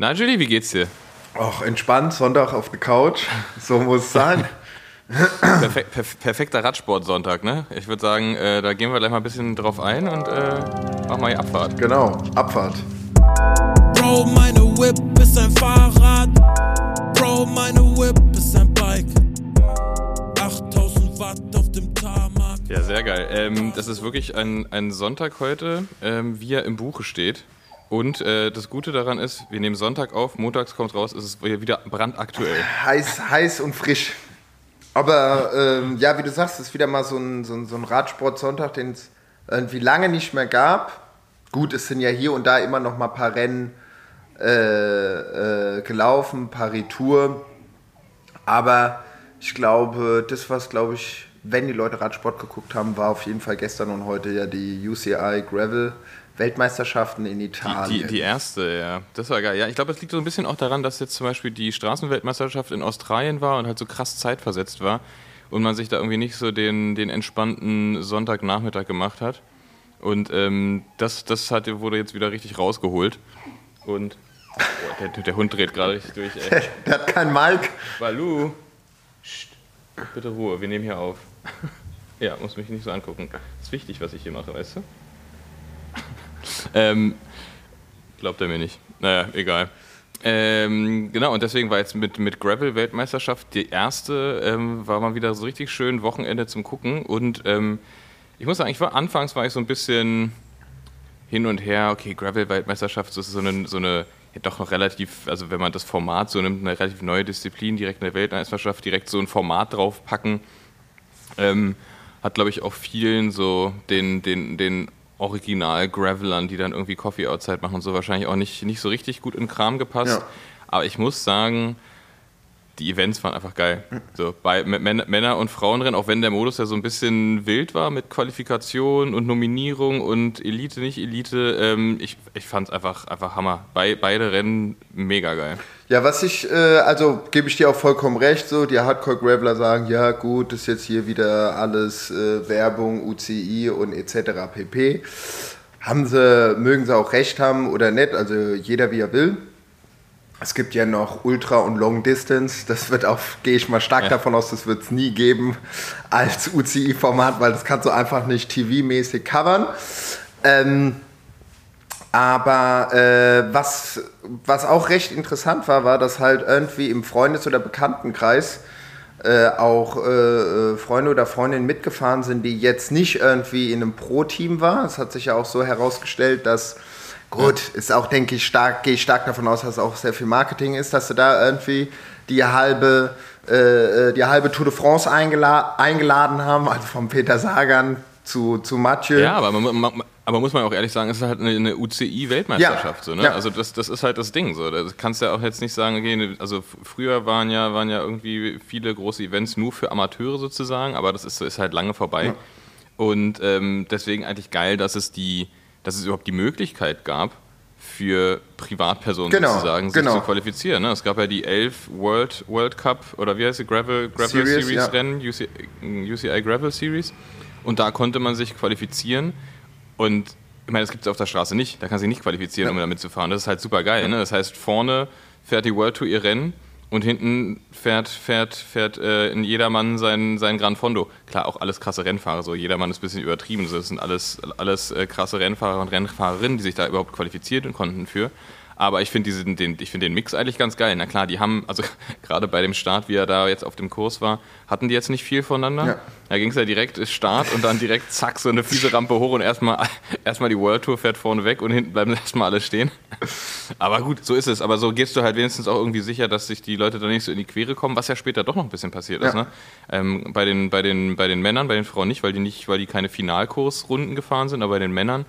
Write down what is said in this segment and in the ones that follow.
Na, Julie, wie geht's dir? Ach, entspannt, Sonntag auf der Couch. So muss es sein. Perfek perf perfekter Radsportsonntag, ne? Ich würde sagen, äh, da gehen wir gleich mal ein bisschen drauf ein und äh, machen mal die Abfahrt. Genau, Abfahrt. Bro, meine Whip ist ein Fahrrad. Bro, meine Whip ist ein Bike. 8000 Watt auf dem Tarmac. Ja, sehr geil. Ähm, das ist wirklich ein, ein Sonntag heute, ähm, wie er im Buche steht. Und äh, das Gute daran ist, wir nehmen Sonntag auf, montags kommt raus, ist es wieder brandaktuell. Heiß, heiß und frisch. Aber ähm, ja, wie du sagst, ist wieder mal so ein, so ein, so ein Radsport-Sonntag, den es irgendwie lange nicht mehr gab. Gut, es sind ja hier und da immer noch mal ein paar Rennen äh, äh, gelaufen, paar Retour. Aber ich glaube, das, was, glaube ich, wenn die Leute Radsport geguckt haben, war auf jeden Fall gestern und heute ja die UCI Gravel Weltmeisterschaften in Italien. Die, die, die, erste, ja. Das war geil. Ja, ich glaube, es liegt so ein bisschen auch daran, dass jetzt zum Beispiel die Straßenweltmeisterschaft in Australien war und halt so krass zeitversetzt war und man sich da irgendwie nicht so den, den entspannten Sonntagnachmittag gemacht hat. Und ähm, das, das hat, wurde jetzt wieder richtig rausgeholt. Und oh, der, der, Hund dreht gerade richtig durch. Ey. Der, der, hat keinen Mike. Balu. Psst, bitte Ruhe, wir nehmen hier auf. ja, muss mich nicht so angucken. Ist wichtig, was ich hier mache, weißt du? Ähm, glaubt er mir nicht. Naja, egal. Ähm, genau, und deswegen war jetzt mit, mit Gravel-Weltmeisterschaft die erste, ähm, war mal wieder so richtig schön Wochenende zum Gucken. Und ähm, ich muss sagen, ich war anfangs war ich so ein bisschen hin und her, okay, Gravel-Weltmeisterschaft, das ist so eine, so eine ja, doch noch relativ, also wenn man das Format so nimmt, eine relativ neue Disziplin, direkt eine Weltmeisterschaft, direkt so ein Format draufpacken. Ähm, hat, glaube ich, auch vielen so den, den, den Original-Gravelern, die dann irgendwie Coffee Outside machen und so, wahrscheinlich auch nicht, nicht so richtig gut in Kram gepasst. Ja. Aber ich muss sagen, die Events waren einfach geil. So, bei Männer- und Frauenrennen, auch wenn der Modus ja so ein bisschen wild war mit Qualifikation und Nominierung und Elite, nicht Elite, ähm, ich, ich fand es einfach, einfach Hammer. Bei, beide Rennen mega geil. Ja, was ich, äh, also gebe ich dir auch vollkommen recht, so die Hardcore-Graveler sagen, ja gut, ist jetzt hier wieder alles äh, Werbung, UCI und etc. pp. Haben sie, mögen sie auch recht haben oder nicht, also jeder wie er will. Es gibt ja noch Ultra und Long Distance. Das wird auch, gehe ich mal stark ja. davon aus, das wird es nie geben als UCI-Format, weil das kannst du einfach nicht TV-mäßig covern. Ähm, aber äh, was, was auch recht interessant war, war, dass halt irgendwie im Freundes- oder Bekanntenkreis äh, auch äh, äh Freunde oder Freundinnen mitgefahren sind, die jetzt nicht irgendwie in einem Pro-Team waren. Es hat sich ja auch so herausgestellt, dass Gut, ist auch, denke ich, stark, gehe ich stark davon aus, dass auch sehr viel Marketing ist, dass du da irgendwie die halbe, äh, äh die halbe Tour de France eingela eingeladen haben, also vom Peter Sagan zu, zu Mathieu. Ja, aber man, man, aber muss man auch ehrlich sagen, es ist halt eine, eine UCI-Weltmeisterschaft. Ja. So, ne? ja. Also das, das ist halt das Ding. So. Das kannst du ja auch jetzt nicht sagen, okay, also früher waren ja, waren ja irgendwie viele große Events nur für Amateure sozusagen, aber das ist, ist halt lange vorbei. Ja. Und ähm, deswegen eigentlich geil, dass es die dass es überhaupt die Möglichkeit gab, für Privatpersonen genau, sozusagen sich genau. zu qualifizieren. Ne? Es gab ja die elf World, World Cup oder wie heißt die Gravel, Gravel Series, Series ja. Rennen, UCI, UCI Gravel Series. Und da konnte man sich qualifizieren. Und ich meine, das gibt es auf der Straße nicht. Da kann sich nicht qualifizieren, ja. um damit zu fahren. Das ist halt super geil. Ne? Das heißt, vorne fährt die World Tour ihr Rennen und hinten fährt, fährt, fährt äh, in jedermann sein, sein Gran Fondo. Klar, auch alles krasse Rennfahrer, so jedermann ist ein bisschen übertrieben. Das sind alles, alles äh, krasse Rennfahrer und Rennfahrerinnen, die sich da überhaupt qualifiziert konnten für. Aber ich finde den, find den Mix eigentlich ganz geil. Na klar, die haben, also gerade bei dem Start, wie er da jetzt auf dem Kurs war, hatten die jetzt nicht viel voneinander. Ja. Da ging es ja direkt Start und dann direkt zack, so eine fiese Rampe hoch und erstmal erstmal die World Tour fährt vorne weg und hinten bleiben erstmal alle stehen. Aber gut, so ist es. Aber so gehst du halt wenigstens auch irgendwie sicher, dass sich die Leute da nicht so in die Quere kommen, was ja später doch noch ein bisschen passiert ja. ist. Ne? Ähm, bei, den, bei, den, bei den Männern, bei den Frauen nicht, weil die nicht, weil die keine Finalkursrunden gefahren sind, aber bei den Männern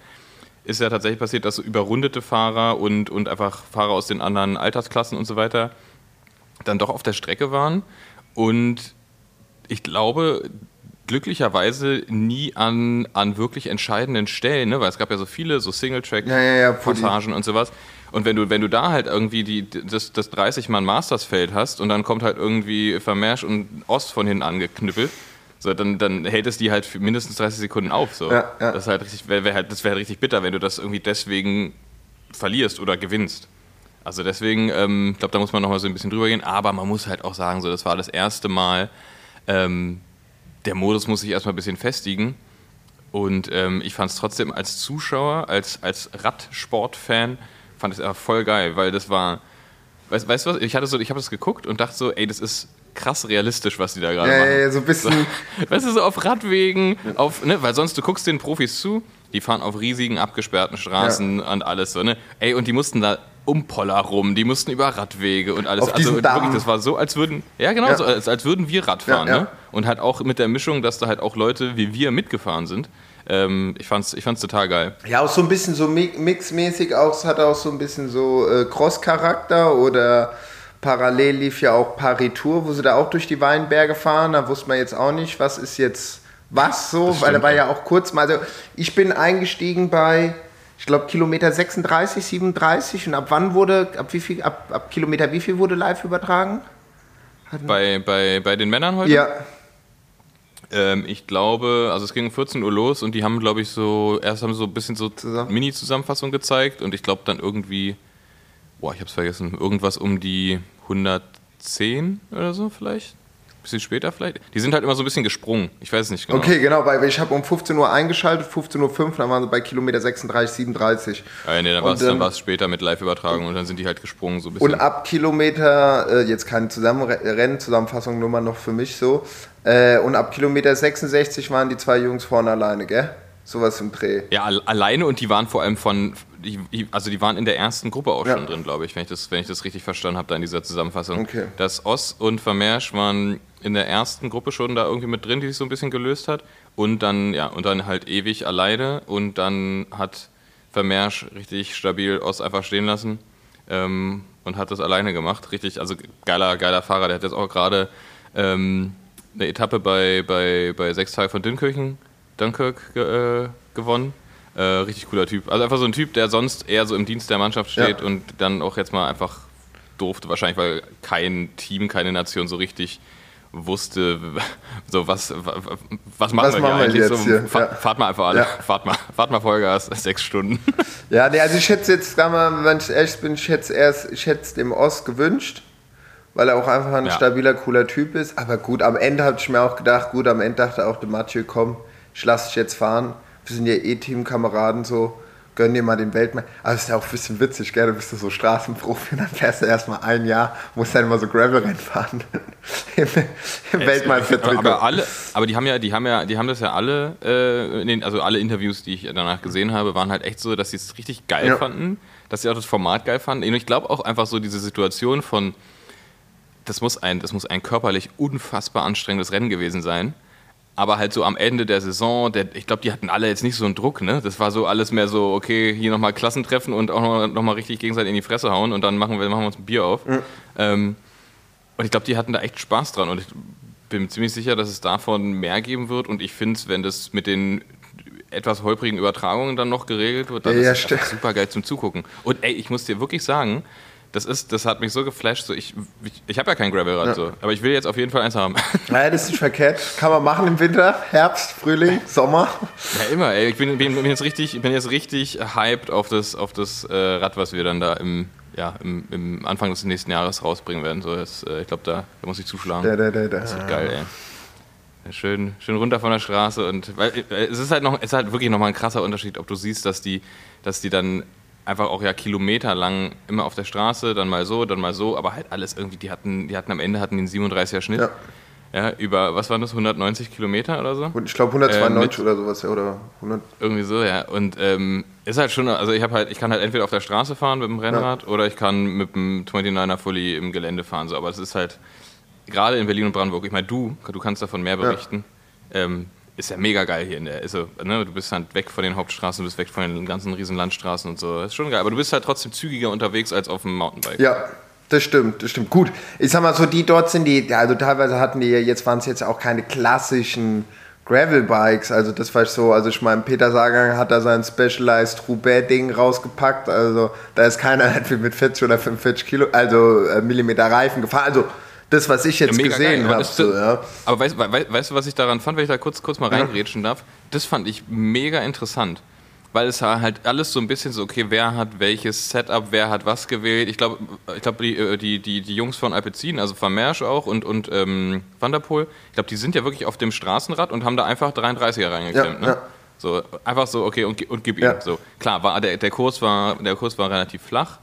ist ja tatsächlich passiert, dass überrundete Fahrer und, und einfach Fahrer aus den anderen Altersklassen und so weiter dann doch auf der Strecke waren. Und ich glaube, glücklicherweise nie an, an wirklich entscheidenden Stellen, ne? weil es gab ja so viele so Single-Track-Passagen ja, ja, ja, und sowas. Und wenn du, wenn du da halt irgendwie die, das, das 30-Mann-Mastersfeld hast und dann kommt halt irgendwie Vermersch und Ost von hinten angeknüppelt, so, dann, dann hält es die halt für mindestens 30 Sekunden auf. So. Ja, ja. Das, halt wär, wär halt, das wäre halt richtig bitter, wenn du das irgendwie deswegen verlierst oder gewinnst. Also deswegen, ähm, ich glaube, da muss man nochmal so ein bisschen drüber gehen. Aber man muss halt auch sagen, so, das war das erste Mal, ähm, der Modus muss sich erstmal ein bisschen festigen. Und ähm, ich fand es trotzdem als Zuschauer, als, als Radsport-Fan, fand ich es voll geil, weil das war, weißt, weißt du was, ich, hatte so, ich habe das geguckt und dachte so, ey, das ist krass realistisch, was die da gerade ja, machen. Ja, so ein bisschen. So, weißt du, so auf Radwegen, auf, ne, weil sonst du guckst den Profis zu, die fahren auf riesigen, abgesperrten Straßen ja. und alles so, ne? Ey, und die mussten da um Poller rum, die mussten über Radwege und alles. Auf also wirklich, das war so, als würden, ja genau, ja. So, als, als würden wir Rad fahren, ne? Und halt auch mit der Mischung, dass da halt auch Leute wie wir mitgefahren sind. Ähm, ich fand's, ich fand's total geil. Ja, auch so ein bisschen so mixmäßig, auch, es hat auch so ein bisschen so äh, Cross-Charakter oder parallel lief ja auch Paris Tour, wo sie da auch durch die Weinberge fahren. Da wusste man jetzt auch nicht, was ist jetzt was so, weil da war ja auch kurz mal, also ich bin eingestiegen bei, ich glaube Kilometer 36, 37 und ab wann wurde, ab wie viel, ab, ab Kilometer wie viel wurde live übertragen? Bei, bei, bei den Männern heute? Ja. Ähm, ich glaube, also es ging um 14 Uhr los und die haben, glaube ich, so, erst haben so ein bisschen so Mini-Zusammenfassung gezeigt und ich glaube dann irgendwie, boah, ich hab's vergessen, irgendwas um die 110 oder so vielleicht bisschen später vielleicht. Die sind halt immer so ein bisschen gesprungen. Ich weiß es nicht genau. Okay, genau, weil ich habe um 15 Uhr eingeschaltet, 15.05 Uhr, dann waren sie bei Kilometer 36, 37. Ja, nee, dann war es ähm, später mit Live-Übertragung und dann sind die halt gesprungen so ein bisschen. Und ab Kilometer, äh, jetzt keine Rennzusammenfassung nur mal noch für mich so, äh, und ab Kilometer 66 waren die zwei Jungs vorne alleine, gell? Sowas im Dreh. Ja, alleine und die waren vor allem von, also die waren in der ersten Gruppe auch ja. schon drin, glaube ich, wenn ich das, wenn ich das richtig verstanden habe, da in dieser Zusammenfassung. Okay. Das Oss und Vermersch waren in der ersten Gruppe schon da irgendwie mit drin, die sich so ein bisschen gelöst hat. Und dann, ja, und dann halt ewig alleine. Und dann hat Vermersch richtig stabil Oss einfach stehen lassen ähm, und hat das alleine gemacht. Richtig, also geiler, geiler Fahrer. Der hat jetzt auch gerade ähm, eine Etappe bei, bei, bei sechs Tage von Dünkirchen, Dunkirk ge, äh, gewonnen. Äh, richtig cooler Typ. Also einfach so ein Typ, der sonst eher so im Dienst der Mannschaft steht ja. und dann auch jetzt mal einfach durfte, wahrscheinlich weil kein Team, keine Nation so richtig wusste, so was, was machen was wir machen hier eigentlich? so, fahr, ja. Fahrt mal einfach alle, ja. fahrt, mal, fahrt mal Vollgas, sechs Stunden. Ja, nee, also ich hätte jetzt, mal, wenn ich ehrlich bin, ich hätte es erst, ich hätte es dem Ost gewünscht, weil er auch einfach ein ja. stabiler, cooler Typ ist. Aber gut, am Ende habe ich mir auch gedacht, gut, am Ende dachte auch der Mathieu, komm, ich lasse dich jetzt fahren. Wir sind ja eh Teamkameraden so gönn dir mal den Weltmeister. Aber es ist ja auch ein bisschen witzig, gell? Du bist so Straßenprofi und dann fährst du erstmal ein Jahr, musst dann immer so Gravel-Rennen fahren. Im, im Weltmeister aber, aber, alle, aber die haben ja, die haben ja, die haben das ja alle, äh, den, also alle Interviews, die ich danach gesehen habe, waren halt echt so, dass sie es richtig geil ja. fanden, dass sie auch das Format geil fanden. Und ich glaube auch einfach so diese Situation von, das muss ein, das muss ein körperlich unfassbar anstrengendes Rennen gewesen sein aber halt so am Ende der Saison, der, ich glaube, die hatten alle jetzt nicht so einen Druck, ne? Das war so alles mehr so, okay, hier nochmal Klassentreffen und auch nochmal noch richtig gegenseitig in die Fresse hauen und dann machen wir, machen wir uns ein Bier auf. Mhm. Ähm, und ich glaube, die hatten da echt Spaß dran und ich bin mir ziemlich sicher, dass es davon mehr geben wird und ich finde es, wenn das mit den etwas holprigen Übertragungen dann noch geregelt wird, dann ja, ist es super geil zum Zugucken. Und ey, ich muss dir wirklich sagen, das ist, das hat mich so geflasht. So ich ich, ich habe ja kein Gravelrad, ja. so, aber ich will jetzt auf jeden Fall eins haben. Naja, das ist nicht verkehrt. Kann man machen im Winter, Herbst, Frühling, Sommer. Ja, immer. Ey. Ich bin, bin, bin, jetzt richtig, bin jetzt richtig hyped auf das, auf das äh, Rad, was wir dann da im, ja, im, im Anfang des nächsten Jahres rausbringen werden. So, das, äh, ich glaube, da, da, muss ich zuschlagen. Da, da, da, da. Das wird geil, ey. Schön, schön runter von der Straße und weil äh, es ist halt noch, es ist halt wirklich nochmal ein krasser Unterschied, ob du siehst, dass die, dass die dann einfach auch ja kilometerlang immer auf der Straße, dann mal so, dann mal so, aber halt alles irgendwie, die hatten, die hatten am Ende hatten den 37er Schnitt. Ja. Ja, über, was waren das, 190 Kilometer oder so? Ich glaube 192 äh, oder sowas, ja, oder 100. Irgendwie so, ja. Und ähm, ist halt schon, also ich habe halt, ich kann halt entweder auf der Straße fahren mit dem Rennrad ja. oder ich kann mit dem 29er Fully im Gelände fahren, so. Aber es ist halt, gerade in Berlin und Brandenburg, ich meine, du, du kannst davon mehr berichten. Ja. Ähm, ist ja mega geil hier in der. Ist ne, du bist halt weg von den Hauptstraßen, du bist weg von den ganzen riesen Landstraßen und so. Ist schon geil. Aber du bist halt trotzdem zügiger unterwegs als auf dem Mountainbike. Ja, das stimmt, das stimmt. Gut, ich sag mal so, die dort sind die, also teilweise hatten die, jetzt waren es jetzt auch keine klassischen Gravel-Bikes, also das war so, also ich meine, Peter Sagan hat da sein Specialized Roubaix-Ding rausgepackt, also da ist keiner mit 40 oder 45 Kilo, also äh, Millimeter Reifen gefahren, also das, was ich jetzt ja, gesehen habe. So, ja. Aber weißt, weißt, weißt, du, was ich daran fand, wenn ich da kurz, kurz mal reingrätschen darf? Das fand ich mega interessant. weil es halt alles so ein bisschen so, okay, wer hat welches Setup, wer hat was gewählt. Ich glaube, ich glaub, die, äh, die, die, die Jungs von Alpecin, also Van Mersch auch und, und ähm, Vanderpool, ich glaube, die sind ja wirklich auf dem Straßenrad und haben da einfach 33er reingeklemmt. Ja, ne? So, einfach so, okay, und, und gib ihm. So, klar, war, der, der, Kurs war, der Kurs war relativ flach.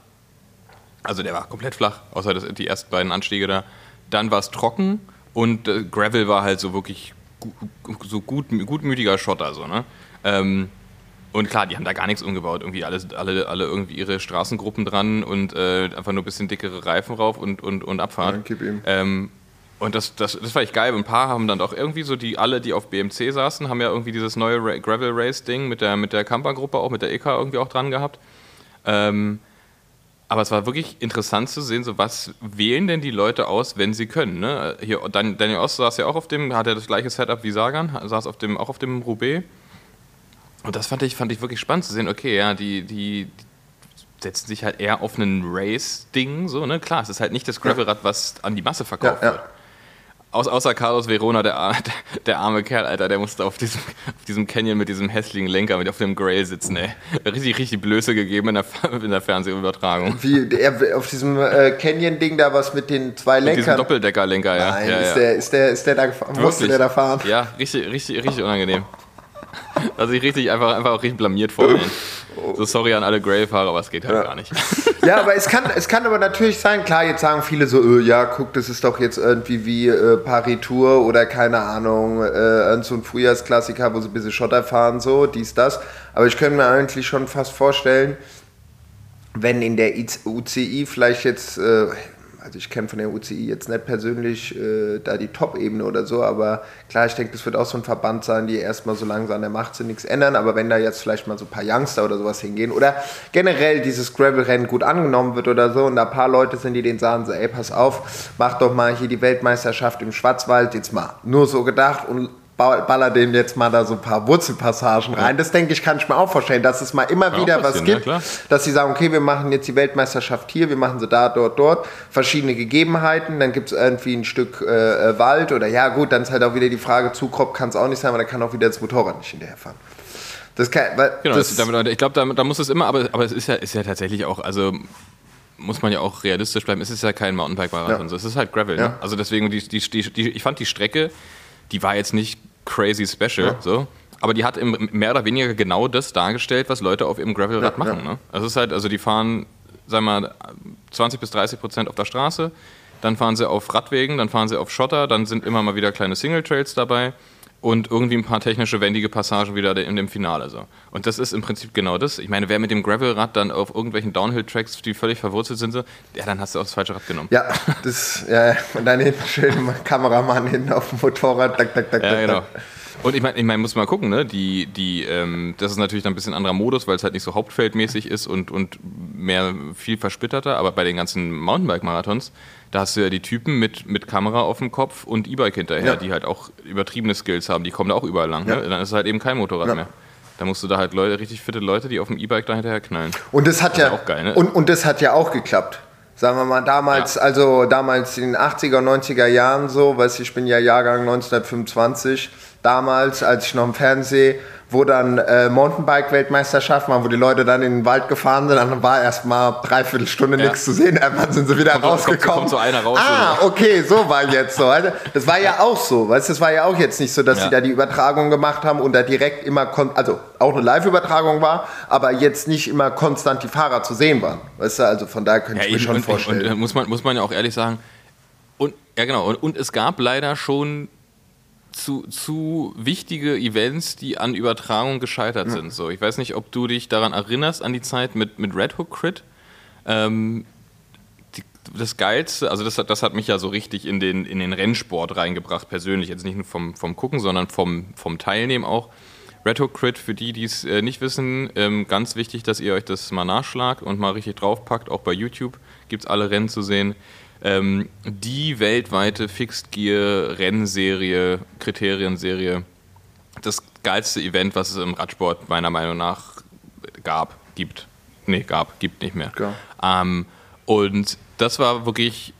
Also der war komplett flach, außer das, die ersten beiden Anstiege da. Dann war es trocken und äh, Gravel war halt so wirklich gu so gut, gutmütiger Schotter. So, ne? Ähm, und klar, die haben da gar nichts umgebaut. Irgendwie alles, alle, alle irgendwie ihre Straßengruppen dran und äh, einfach nur ein bisschen dickere Reifen rauf und, und, und Abfahrt. Ja, ähm, und das, das, das war echt geil. Ein paar haben dann doch irgendwie so, die alle, die auf BMC saßen, haben ja irgendwie dieses neue Ra Gravel Race Ding mit der, mit der Camper-Gruppe, auch mit der EK irgendwie auch dran gehabt. Ähm, aber es war wirklich interessant zu sehen, so was wählen denn die Leute aus, wenn sie können. Ne? Hier, Daniel Ost saß ja auch auf dem, hat ja das gleiche Setup wie Sagan, saß auf dem, auch auf dem Roubaix. Und das fand ich, fand ich wirklich spannend zu sehen, okay, ja, die, die, setzen sich halt eher auf ein Race-Ding, so, ne? Klar, es ist halt nicht das Gravelrad, was an die Masse verkauft ja, ja. wird. Aus, außer Carlos Verona, der, der, arme Kerl, Alter, der musste auf diesem, auf diesem Canyon mit diesem hässlichen Lenker, mit auf dem Grail sitzen, ey. Richtig, richtig Blöße gegeben in der, in der Fernsehübertragung. Wie, der, auf diesem äh, Canyon-Ding da was mit den zwei Lenkern? Mit diesem Doppeldecker-Lenker, ja. Nein, ja, ist, Der, ist, der, ist der da gefahren? Musste der da fahren? Ja, richtig, richtig, richtig unangenehm. Also ich richtig einfach, einfach auch richtig blamiert vor mir. So sorry an alle Grail-Fahrer, aber es geht halt ja. gar nicht. Ja, aber es kann, es kann aber natürlich sein, klar, jetzt sagen viele so, öh, ja, guck, das ist doch jetzt irgendwie wie äh, Paris Tour oder keine Ahnung, äh, so ein Frühjahrsklassiker, wo sie ein bisschen Schotter fahren, so, dies, das. Aber ich könnte mir eigentlich schon fast vorstellen, wenn in der UCI vielleicht jetzt, äh, also ich kenne von der UCI jetzt nicht persönlich äh, da die Top-Ebene oder so, aber klar, ich denke, das wird auch so ein Verband sein, die erstmal so langsam an der Macht sind, nichts ändern, aber wenn da jetzt vielleicht mal so ein paar Youngster oder sowas hingehen oder generell dieses Gravel-Rennen gut angenommen wird oder so und da ein paar Leute sind, die den sagen so, ey, pass auf, mach doch mal hier die Weltmeisterschaft im Schwarzwald, jetzt mal nur so gedacht und baller dem jetzt mal da so ein paar Wurzelpassagen rein. Ja. Das denke ich, kann ich mir auch vorstellen, dass es mal immer ja, wieder was gibt, ja, dass sie sagen, okay, wir machen jetzt die Weltmeisterschaft hier, wir machen sie da, dort, dort, verschiedene Gegebenheiten, dann gibt es irgendwie ein Stück äh, äh, Wald oder ja gut, dann ist halt auch wieder die Frage, Zukropp kann es auch nicht sein, weil da kann auch wieder das Motorrad nicht hinterherfahren. Das kann, genau, das damit, ich glaube, da, da, muss es immer, aber, aber es ist ja, ist ja tatsächlich auch, also muss man ja auch realistisch bleiben, es ist ja kein Mountainbike-Marathon, ja. es ist halt Gravel. Ne? Also deswegen, die, die, die, ich fand die Strecke, die war jetzt nicht crazy special, ja. so. Aber die hat im, mehr oder weniger genau das dargestellt, was Leute auf ihrem Gravelrad ja, machen. Ja. Ne? Also es ist halt, also die fahren, sagen wir mal, 20 bis 30 Prozent auf der Straße, dann fahren sie auf Radwegen, dann fahren sie auf Schotter, dann sind immer mal wieder kleine Single Trails dabei und irgendwie ein paar technische, wendige Passagen wieder in dem Finale. So. Und das ist im Prinzip genau das. Ich meine, wer mit dem Gravelrad dann auf irgendwelchen Downhill-Tracks, die völlig verwurzelt sind, so, ja, dann hast du auch das falsche Rad genommen. Ja, das, ja, und dann hinten schön Kameramann hinten auf dem Motorrad, tak, tak, tak, ja, genau. Und ich meine, ich mein, muss mal gucken, ne? Die, die, ähm, das ist natürlich dann ein bisschen anderer Modus, weil es halt nicht so hauptfeldmäßig ist und, und mehr viel versplitterter, aber bei den ganzen Mountainbike-Marathons, da hast du ja die Typen mit, mit Kamera auf dem Kopf und E-Bike hinterher, ja. die halt auch übertriebene Skills haben, die kommen da auch überall lang. Ne? Ja. Ne? Dann ist es halt eben kein Motorrad ja. mehr. Da musst du da halt Leute, richtig fitte Leute, die auf dem E-Bike da hinterher knallen. Und das hat das ja auch geil, ne? und, und das hat ja auch geklappt. Sagen wir mal, damals, also damals in den 80er, 90er Jahren so, weiß ich, ich bin ja Jahrgang 1925, damals, als ich noch im Fernsehen wo dann äh, Mountainbike-Weltmeisterschaften waren, wo die Leute dann in den Wald gefahren sind, dann war erst mal dreiviertel Stunde ja. nichts zu sehen, irgendwann sind sie wieder kommt, rausgekommen. Kommt, kommt so einer raus. Ah, okay, so war jetzt so. Also, das war ja auch so, weißt das war ja auch jetzt nicht so, dass ja. sie da die Übertragung gemacht haben und da direkt immer, also auch eine Live-Übertragung war, aber jetzt nicht immer konstant die Fahrer zu sehen waren. Weißt du, also von daher könnte ja, ich mir schon und, vorstellen. Und, und, muss, man, muss man ja auch ehrlich sagen, und ja genau, und, und es gab leider schon zu, zu wichtige Events, die an Übertragung gescheitert ja. sind. So, ich weiß nicht, ob du dich daran erinnerst, an die Zeit mit, mit Red Hook Crit. Ähm, die, das Geilste, also das, das hat mich ja so richtig in den, in den Rennsport reingebracht, persönlich. Jetzt nicht nur vom, vom Gucken, sondern vom, vom Teilnehmen auch. Red Hook Crit, für die, die es äh, nicht wissen, ähm, ganz wichtig, dass ihr euch das mal nachschlagt und mal richtig draufpackt. Auch bei YouTube gibt es alle Rennen zu sehen ähm, die weltweite Fixed Gear Rennserie, Kriterienserie, das geilste Event, was es im Radsport meiner Meinung nach gab, gibt. Nee, gab, gibt nicht mehr. Ähm, und das war wirklich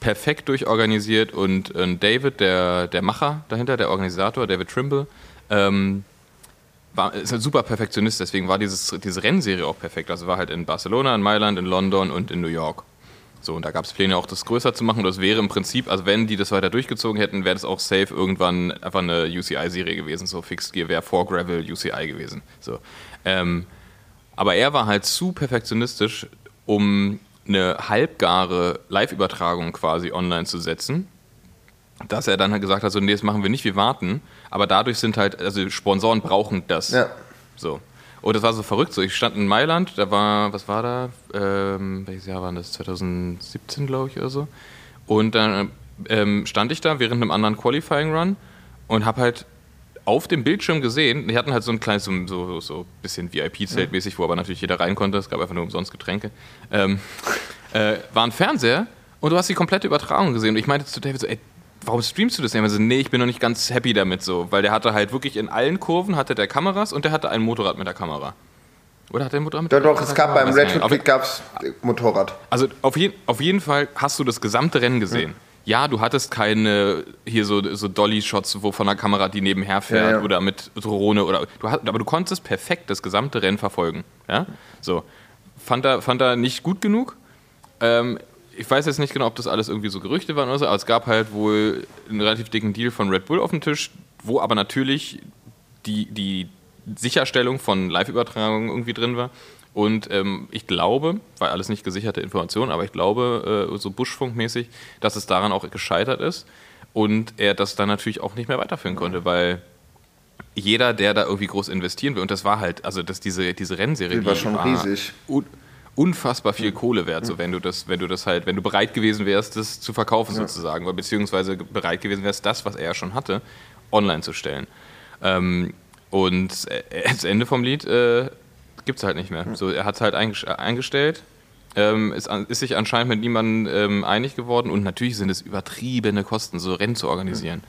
perfekt durchorganisiert und äh, David, der, der Macher dahinter, der Organisator, David Trimble, ähm, war, ist halt super Perfektionist, deswegen war dieses, diese Rennserie auch perfekt. Also war halt in Barcelona, in Mailand, in London und in New York. So, und da gab es Pläne auch, das größer zu machen. Das wäre im Prinzip, also wenn die das weiter durchgezogen hätten, wäre das auch safe irgendwann einfach eine UCI-Serie gewesen. So Fixed Gear wäre vor Gravel UCI gewesen. So. Ähm, aber er war halt zu perfektionistisch, um eine halbgare Live-Übertragung quasi online zu setzen dass er dann halt gesagt hat, so, nee, das machen wir nicht, wir warten. Aber dadurch sind halt, also Sponsoren brauchen das. Ja. So. Und das war so verrückt. So, ich stand in Mailand, da war, was war da? Ähm, welches Jahr war das? 2017, glaube ich, oder so. Und dann ähm, stand ich da während einem anderen Qualifying Run und habe halt auf dem Bildschirm gesehen, die hatten halt so ein kleines, so, so, so bisschen VIP-Zelt-mäßig, wo aber natürlich jeder rein konnte, es gab einfach nur umsonst Getränke, ähm, äh, war ein Fernseher und du hast die komplette Übertragung gesehen. Und ich meinte zu David so, ey, warum streamst du das nicht? Also, nee, ich bin noch nicht ganz happy damit so, weil der hatte halt wirklich in allen Kurven hatte der Kameras und der hatte ein Motorrad mit der Kamera. Oder hat der ein Motorrad mit der Kamera? Doch, es gab beim Red Hook gab es Motorrad. Also auf, je, auf jeden Fall hast du das gesamte Rennen gesehen. Ja. ja du hattest keine hier so, so Dolly-Shots, wo von der Kamera die nebenher fährt ja, ja. oder mit Drohne oder du hast, aber du konntest perfekt das gesamte Rennen verfolgen. Ja? So. Fand er, fand er nicht gut genug. Ähm, ich weiß jetzt nicht genau, ob das alles irgendwie so Gerüchte waren oder so, aber es gab halt wohl einen relativ dicken Deal von Red Bull auf dem Tisch, wo aber natürlich die, die Sicherstellung von Live-Übertragungen irgendwie drin war. Und ähm, ich glaube, war alles nicht gesicherte Information, aber ich glaube, äh, so Buschfunkmäßig, dass es daran auch gescheitert ist und er das dann natürlich auch nicht mehr weiterführen konnte, weil jeder, der da irgendwie groß investieren will, und das war halt, also dass diese, diese Rennserie, die war schon war riesig unfassbar viel Kohle wert, so wenn du das, wenn du das halt, wenn du bereit gewesen wärst, das zu verkaufen ja. sozusagen, oder beziehungsweise bereit gewesen wärst, das, was er ja schon hatte, online zu stellen. Ähm, und das Ende vom Lied äh, gibt es halt nicht mehr. So, er hat es halt eingestellt, ähm, ist, ist, sich anscheinend mit niemandem ähm, einig geworden und natürlich sind es übertriebene Kosten, so Rennen zu organisieren.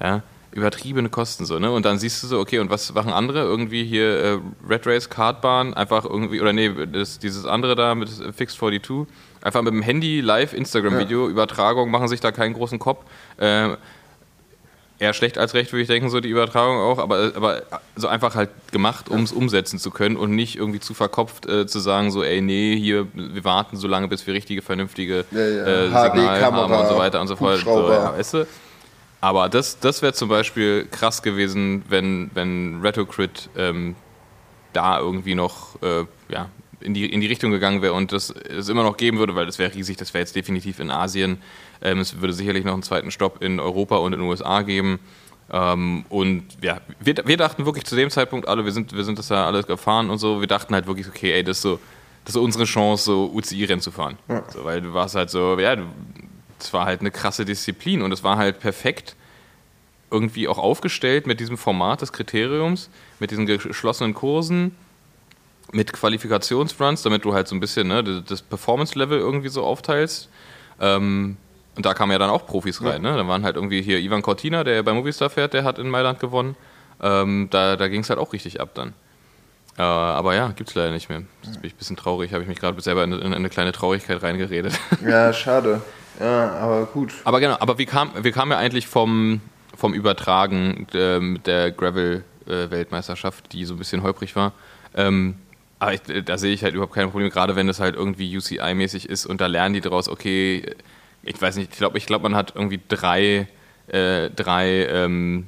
Ja übertriebene Kosten so, ne? Und dann siehst du so, okay, und was machen andere? Irgendwie hier äh, Red Race Kartbahn, einfach irgendwie, oder nee, das, dieses andere da mit Fixed 42, einfach mit dem Handy live Instagram-Video, ja. Übertragung, machen sich da keinen großen Kopf. Äh, eher schlecht als recht, würde ich denken, so die Übertragung auch, aber, aber so einfach halt gemacht, um es umsetzen zu können und nicht irgendwie zu verkopft äh, zu sagen, so, ey, nee, hier, wir warten so lange, bis wir richtige, vernünftige ja, ja. Äh, Signal haben und so weiter und so fort. So, ja, weißt du? Aber das, das wäre zum Beispiel krass gewesen, wenn, wenn Retocrit ähm, da irgendwie noch äh, ja, in, die, in die Richtung gegangen wäre und das es immer noch geben würde, weil das wäre riesig, das wäre jetzt definitiv in Asien. Ähm, es würde sicherlich noch einen zweiten Stopp in Europa und in den USA geben. Ähm, und ja, wir, wir dachten wirklich zu dem Zeitpunkt alle, wir sind, wir sind das ja alles gefahren und so, wir dachten halt wirklich, okay, ey, das ist so, das ist unsere Chance, so UCI-Rennen zu fahren. Ja. So, weil du warst halt so, ja, du, es war halt eine krasse Disziplin und es war halt perfekt irgendwie auch aufgestellt mit diesem Format des Kriteriums, mit diesen geschlossenen Kursen, mit Qualifikationsruns, damit du halt so ein bisschen ne, das Performance-Level irgendwie so aufteilst. Ähm, und da kamen ja dann auch Profis rein. Ne? Da waren halt irgendwie hier Ivan Cortina, der bei Movistar fährt, der hat in Mailand gewonnen. Ähm, da da ging es halt auch richtig ab dann. Äh, aber ja, gibt es leider nicht mehr. Jetzt bin ich ein bisschen traurig, habe ich mich gerade selber in, in, eine kleine Traurigkeit reingeredet. Ja, schade. Ja, aber gut. Aber genau, aber wie kam, wie kam er eigentlich vom, vom Übertragen äh, mit der Gravel-Weltmeisterschaft, die so ein bisschen holprig war? Ähm, aber ich, da sehe ich halt überhaupt keine Probleme, gerade wenn das halt irgendwie UCI-mäßig ist und da lernen die daraus, okay, ich weiß nicht, ich glaube, ich glaub, man hat irgendwie drei, äh, drei ähm,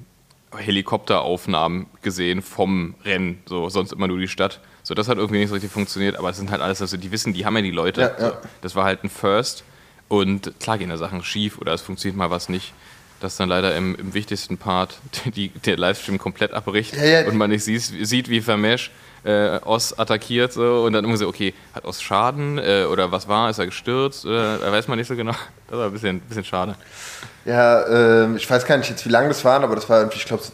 Helikopteraufnahmen gesehen vom Rennen, so sonst immer nur die Stadt. So, das hat irgendwie nicht so richtig funktioniert, aber es sind halt alles, also die wissen, die haben ja die Leute. Ja, ja. So, das war halt ein First und klar gehen da Sachen schief oder es funktioniert mal was nicht. Das dann leider im, im wichtigsten Part die, der Livestream komplett abbricht ja, und man nicht sieht, sieht wie Vermesh äh, Oz attackiert so, und dann irgendwie so, okay, hat Oz Schaden äh, oder was war, ist er gestürzt? Oder, äh, weiß man nicht so genau. Das war ein bisschen, bisschen schade. Ja, äh, ich weiß gar nicht jetzt, wie lang das waren, aber das war irgendwie, ich glaube, so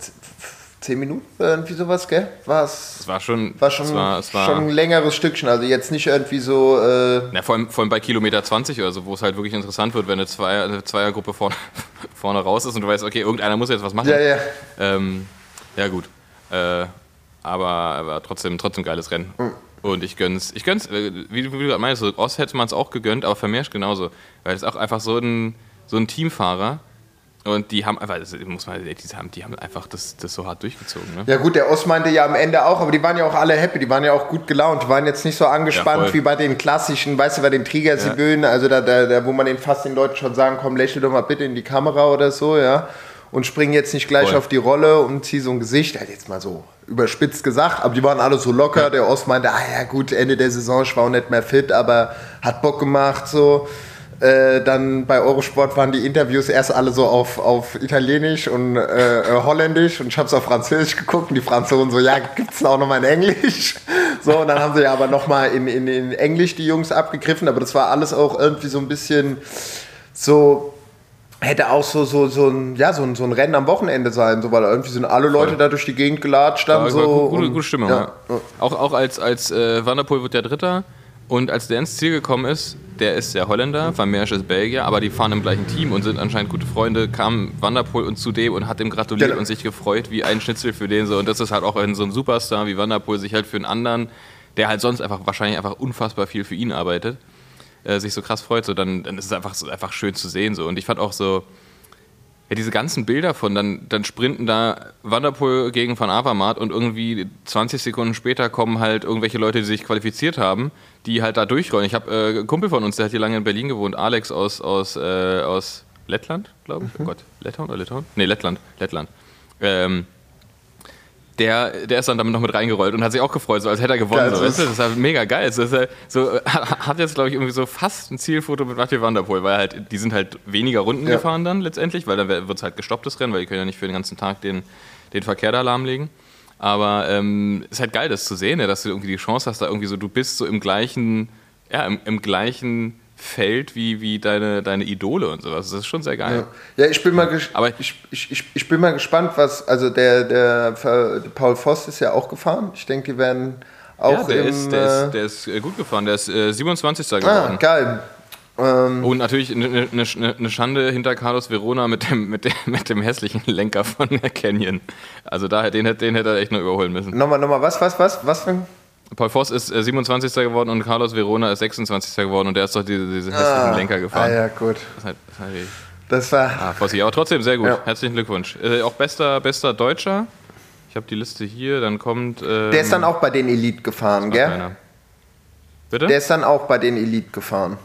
zehn Minuten, irgendwie sowas, gell? War's, es war schon, war schon, es war, es war schon ein längeres Stückchen, also jetzt nicht irgendwie so. Äh ja, vor allem, vor allem bei Kilometer 20 oder so, wo es halt wirklich interessant wird, wenn eine, Zweier, eine Zweiergruppe vorne, vorne raus ist und du weißt, okay, irgendeiner muss jetzt was machen. Ja, ja. Ähm, ja, gut. Äh, aber, aber trotzdem, trotzdem geiles Rennen. Mhm. Und ich gönn's, ich gönn's, äh, wie, wie du gerade meinst, so Ost hätte man es auch gegönnt, aber Vermeersch genauso. Weil es auch einfach so ein, so ein Teamfahrer, Und die haben einfach, das muss man, die haben, die haben einfach das, das so hart durchgezogen. Ne? Ja gut, der Ost meinte ja am Ende auch, aber die waren ja auch alle happy, die waren ja auch gut gelaunt, die waren jetzt nicht so angespannt ja, wie bei den klassischen, weißt du, bei den Trigger-Sibönen, ja. also da, da, da, wo man den fast den Leuten schon sagen, komm, lächel doch mal bitte in die Kamera oder so, ja. Und spring jetzt nicht gleich voll. auf die Rolle und zieh so ein Gesicht, halt jetzt mal so überspitzt gesagt, aber die waren alle so locker. Ja. Der Ost meinte, ah ja gut, Ende der Saison, ich war auch nicht mehr fit, aber hat Bock gemacht, so. Äh, dann bei Eurosport waren die Interviews erst alle so auf, auf Italienisch und äh, äh Holländisch und ich habe es auf Französisch geguckt und die Franzosen so, ja, gibt es auch nochmal in Englisch? So, und dann haben sie ja aber nochmal in, in, in Englisch die Jungs abgegriffen, aber das war alles auch irgendwie so ein bisschen so, hätte auch so, so, so, ein, ja, so, ein, so ein Rennen am Wochenende sein, so, weil irgendwie sind alle Leute da durch die Gegend gelatscht. Dann ja, so gute, gute Stimmung, ja. ja. Auch, auch als, als äh, Vanderpool wird der Dritter und als der ins Ziel gekommen ist, der ist ja Holländer, Van Mersch ist Belgier, aber die fahren im gleichen Team und sind anscheinend gute Freunde, kam Vanderpool und zu dem und hat ihm gratuliert genau. und sich gefreut wie ein Schnitzel für den so. Und das ist halt auch ein, so ein Superstar wie Vanderpool sich halt für einen anderen, der halt sonst einfach wahrscheinlich einfach unfassbar viel für ihn arbeitet, äh, sich so krass freut. So, dann, dann ist es einfach, so, einfach schön zu sehen. So. Und ich fand auch so, ja, diese ganzen Bilder von, dann, dann sprinten da Wanderpool gegen Van Avermaet und irgendwie 20 Sekunden später kommen halt irgendwelche Leute, die sich qualifiziert haben, die halt da durchrollen. Ich habe äh, einen Kumpel von uns, der hat hier lange in Berlin gewohnt, Alex aus, aus, äh, aus Lettland, glaube ich. Mhm. Oh Gott, Lettland oder Litauen? Nee, Lettland, Lettland. Ähm, der, der ist dann damit noch mit reingerollt und hat sich auch gefreut, so als hätte er gewonnen. Geil, so, weißt du? Das war mega geil. Das ist, so, hat jetzt, glaube ich, irgendwie so fast ein Zielfoto mit Mathieu Van der Poel, weil halt, die sind halt weniger Runden ja. gefahren dann letztendlich, weil dann wird es halt gestopptes Rennen, weil die können ja nicht für den ganzen Tag den, den Verkehr da lahmlegen. Aber ähm, ist halt geil, das zu sehen, ja, dass du irgendwie die Chance hast, da irgendwie so, du bist so im gleichen, ja, im, im gleichen Feld wie, wie deine, deine Idole und sowas. Das ist schon sehr geil. Ja, ja ich, bin mal Aber ich, ich, ich, ich bin mal gespannt, was, also der, der, der Paul Voss ist ja auch gefahren. Ich denke, die werden auch ja, der im, ist, der, ist, äh, der ist äh, gut gefahren, der ist äh, 27. geworden. Ah, geil. Ähm, und natürlich eine, eine, eine, Schande hinter Carlos Verona mit dem, mit, dem, mit dem hässlichen Lenker von Canyon. Also da, den, den hätte er echt noch überholen müssen. Nochmal, nochmal, was, was, was, was für Paul Voss ist 27. Äh, geworden und Carlos Verona ist 26. geworden und der ist doch diese, diese hässlichen ah, Lenker gefahren. Ah ja, gut. Das, hat, das, hat das war. Ah, Fossi, aber trotzdem sehr gut. Ja. Herzlichen Glückwunsch. Äh, auch bester, bester Deutscher. Ich habe die Liste hier, dann kommt. Ähm, der ist dann auch bei den Elite gefahren, gell? Keiner. Bitte? Der ist dann auch bei den Elite gefahren.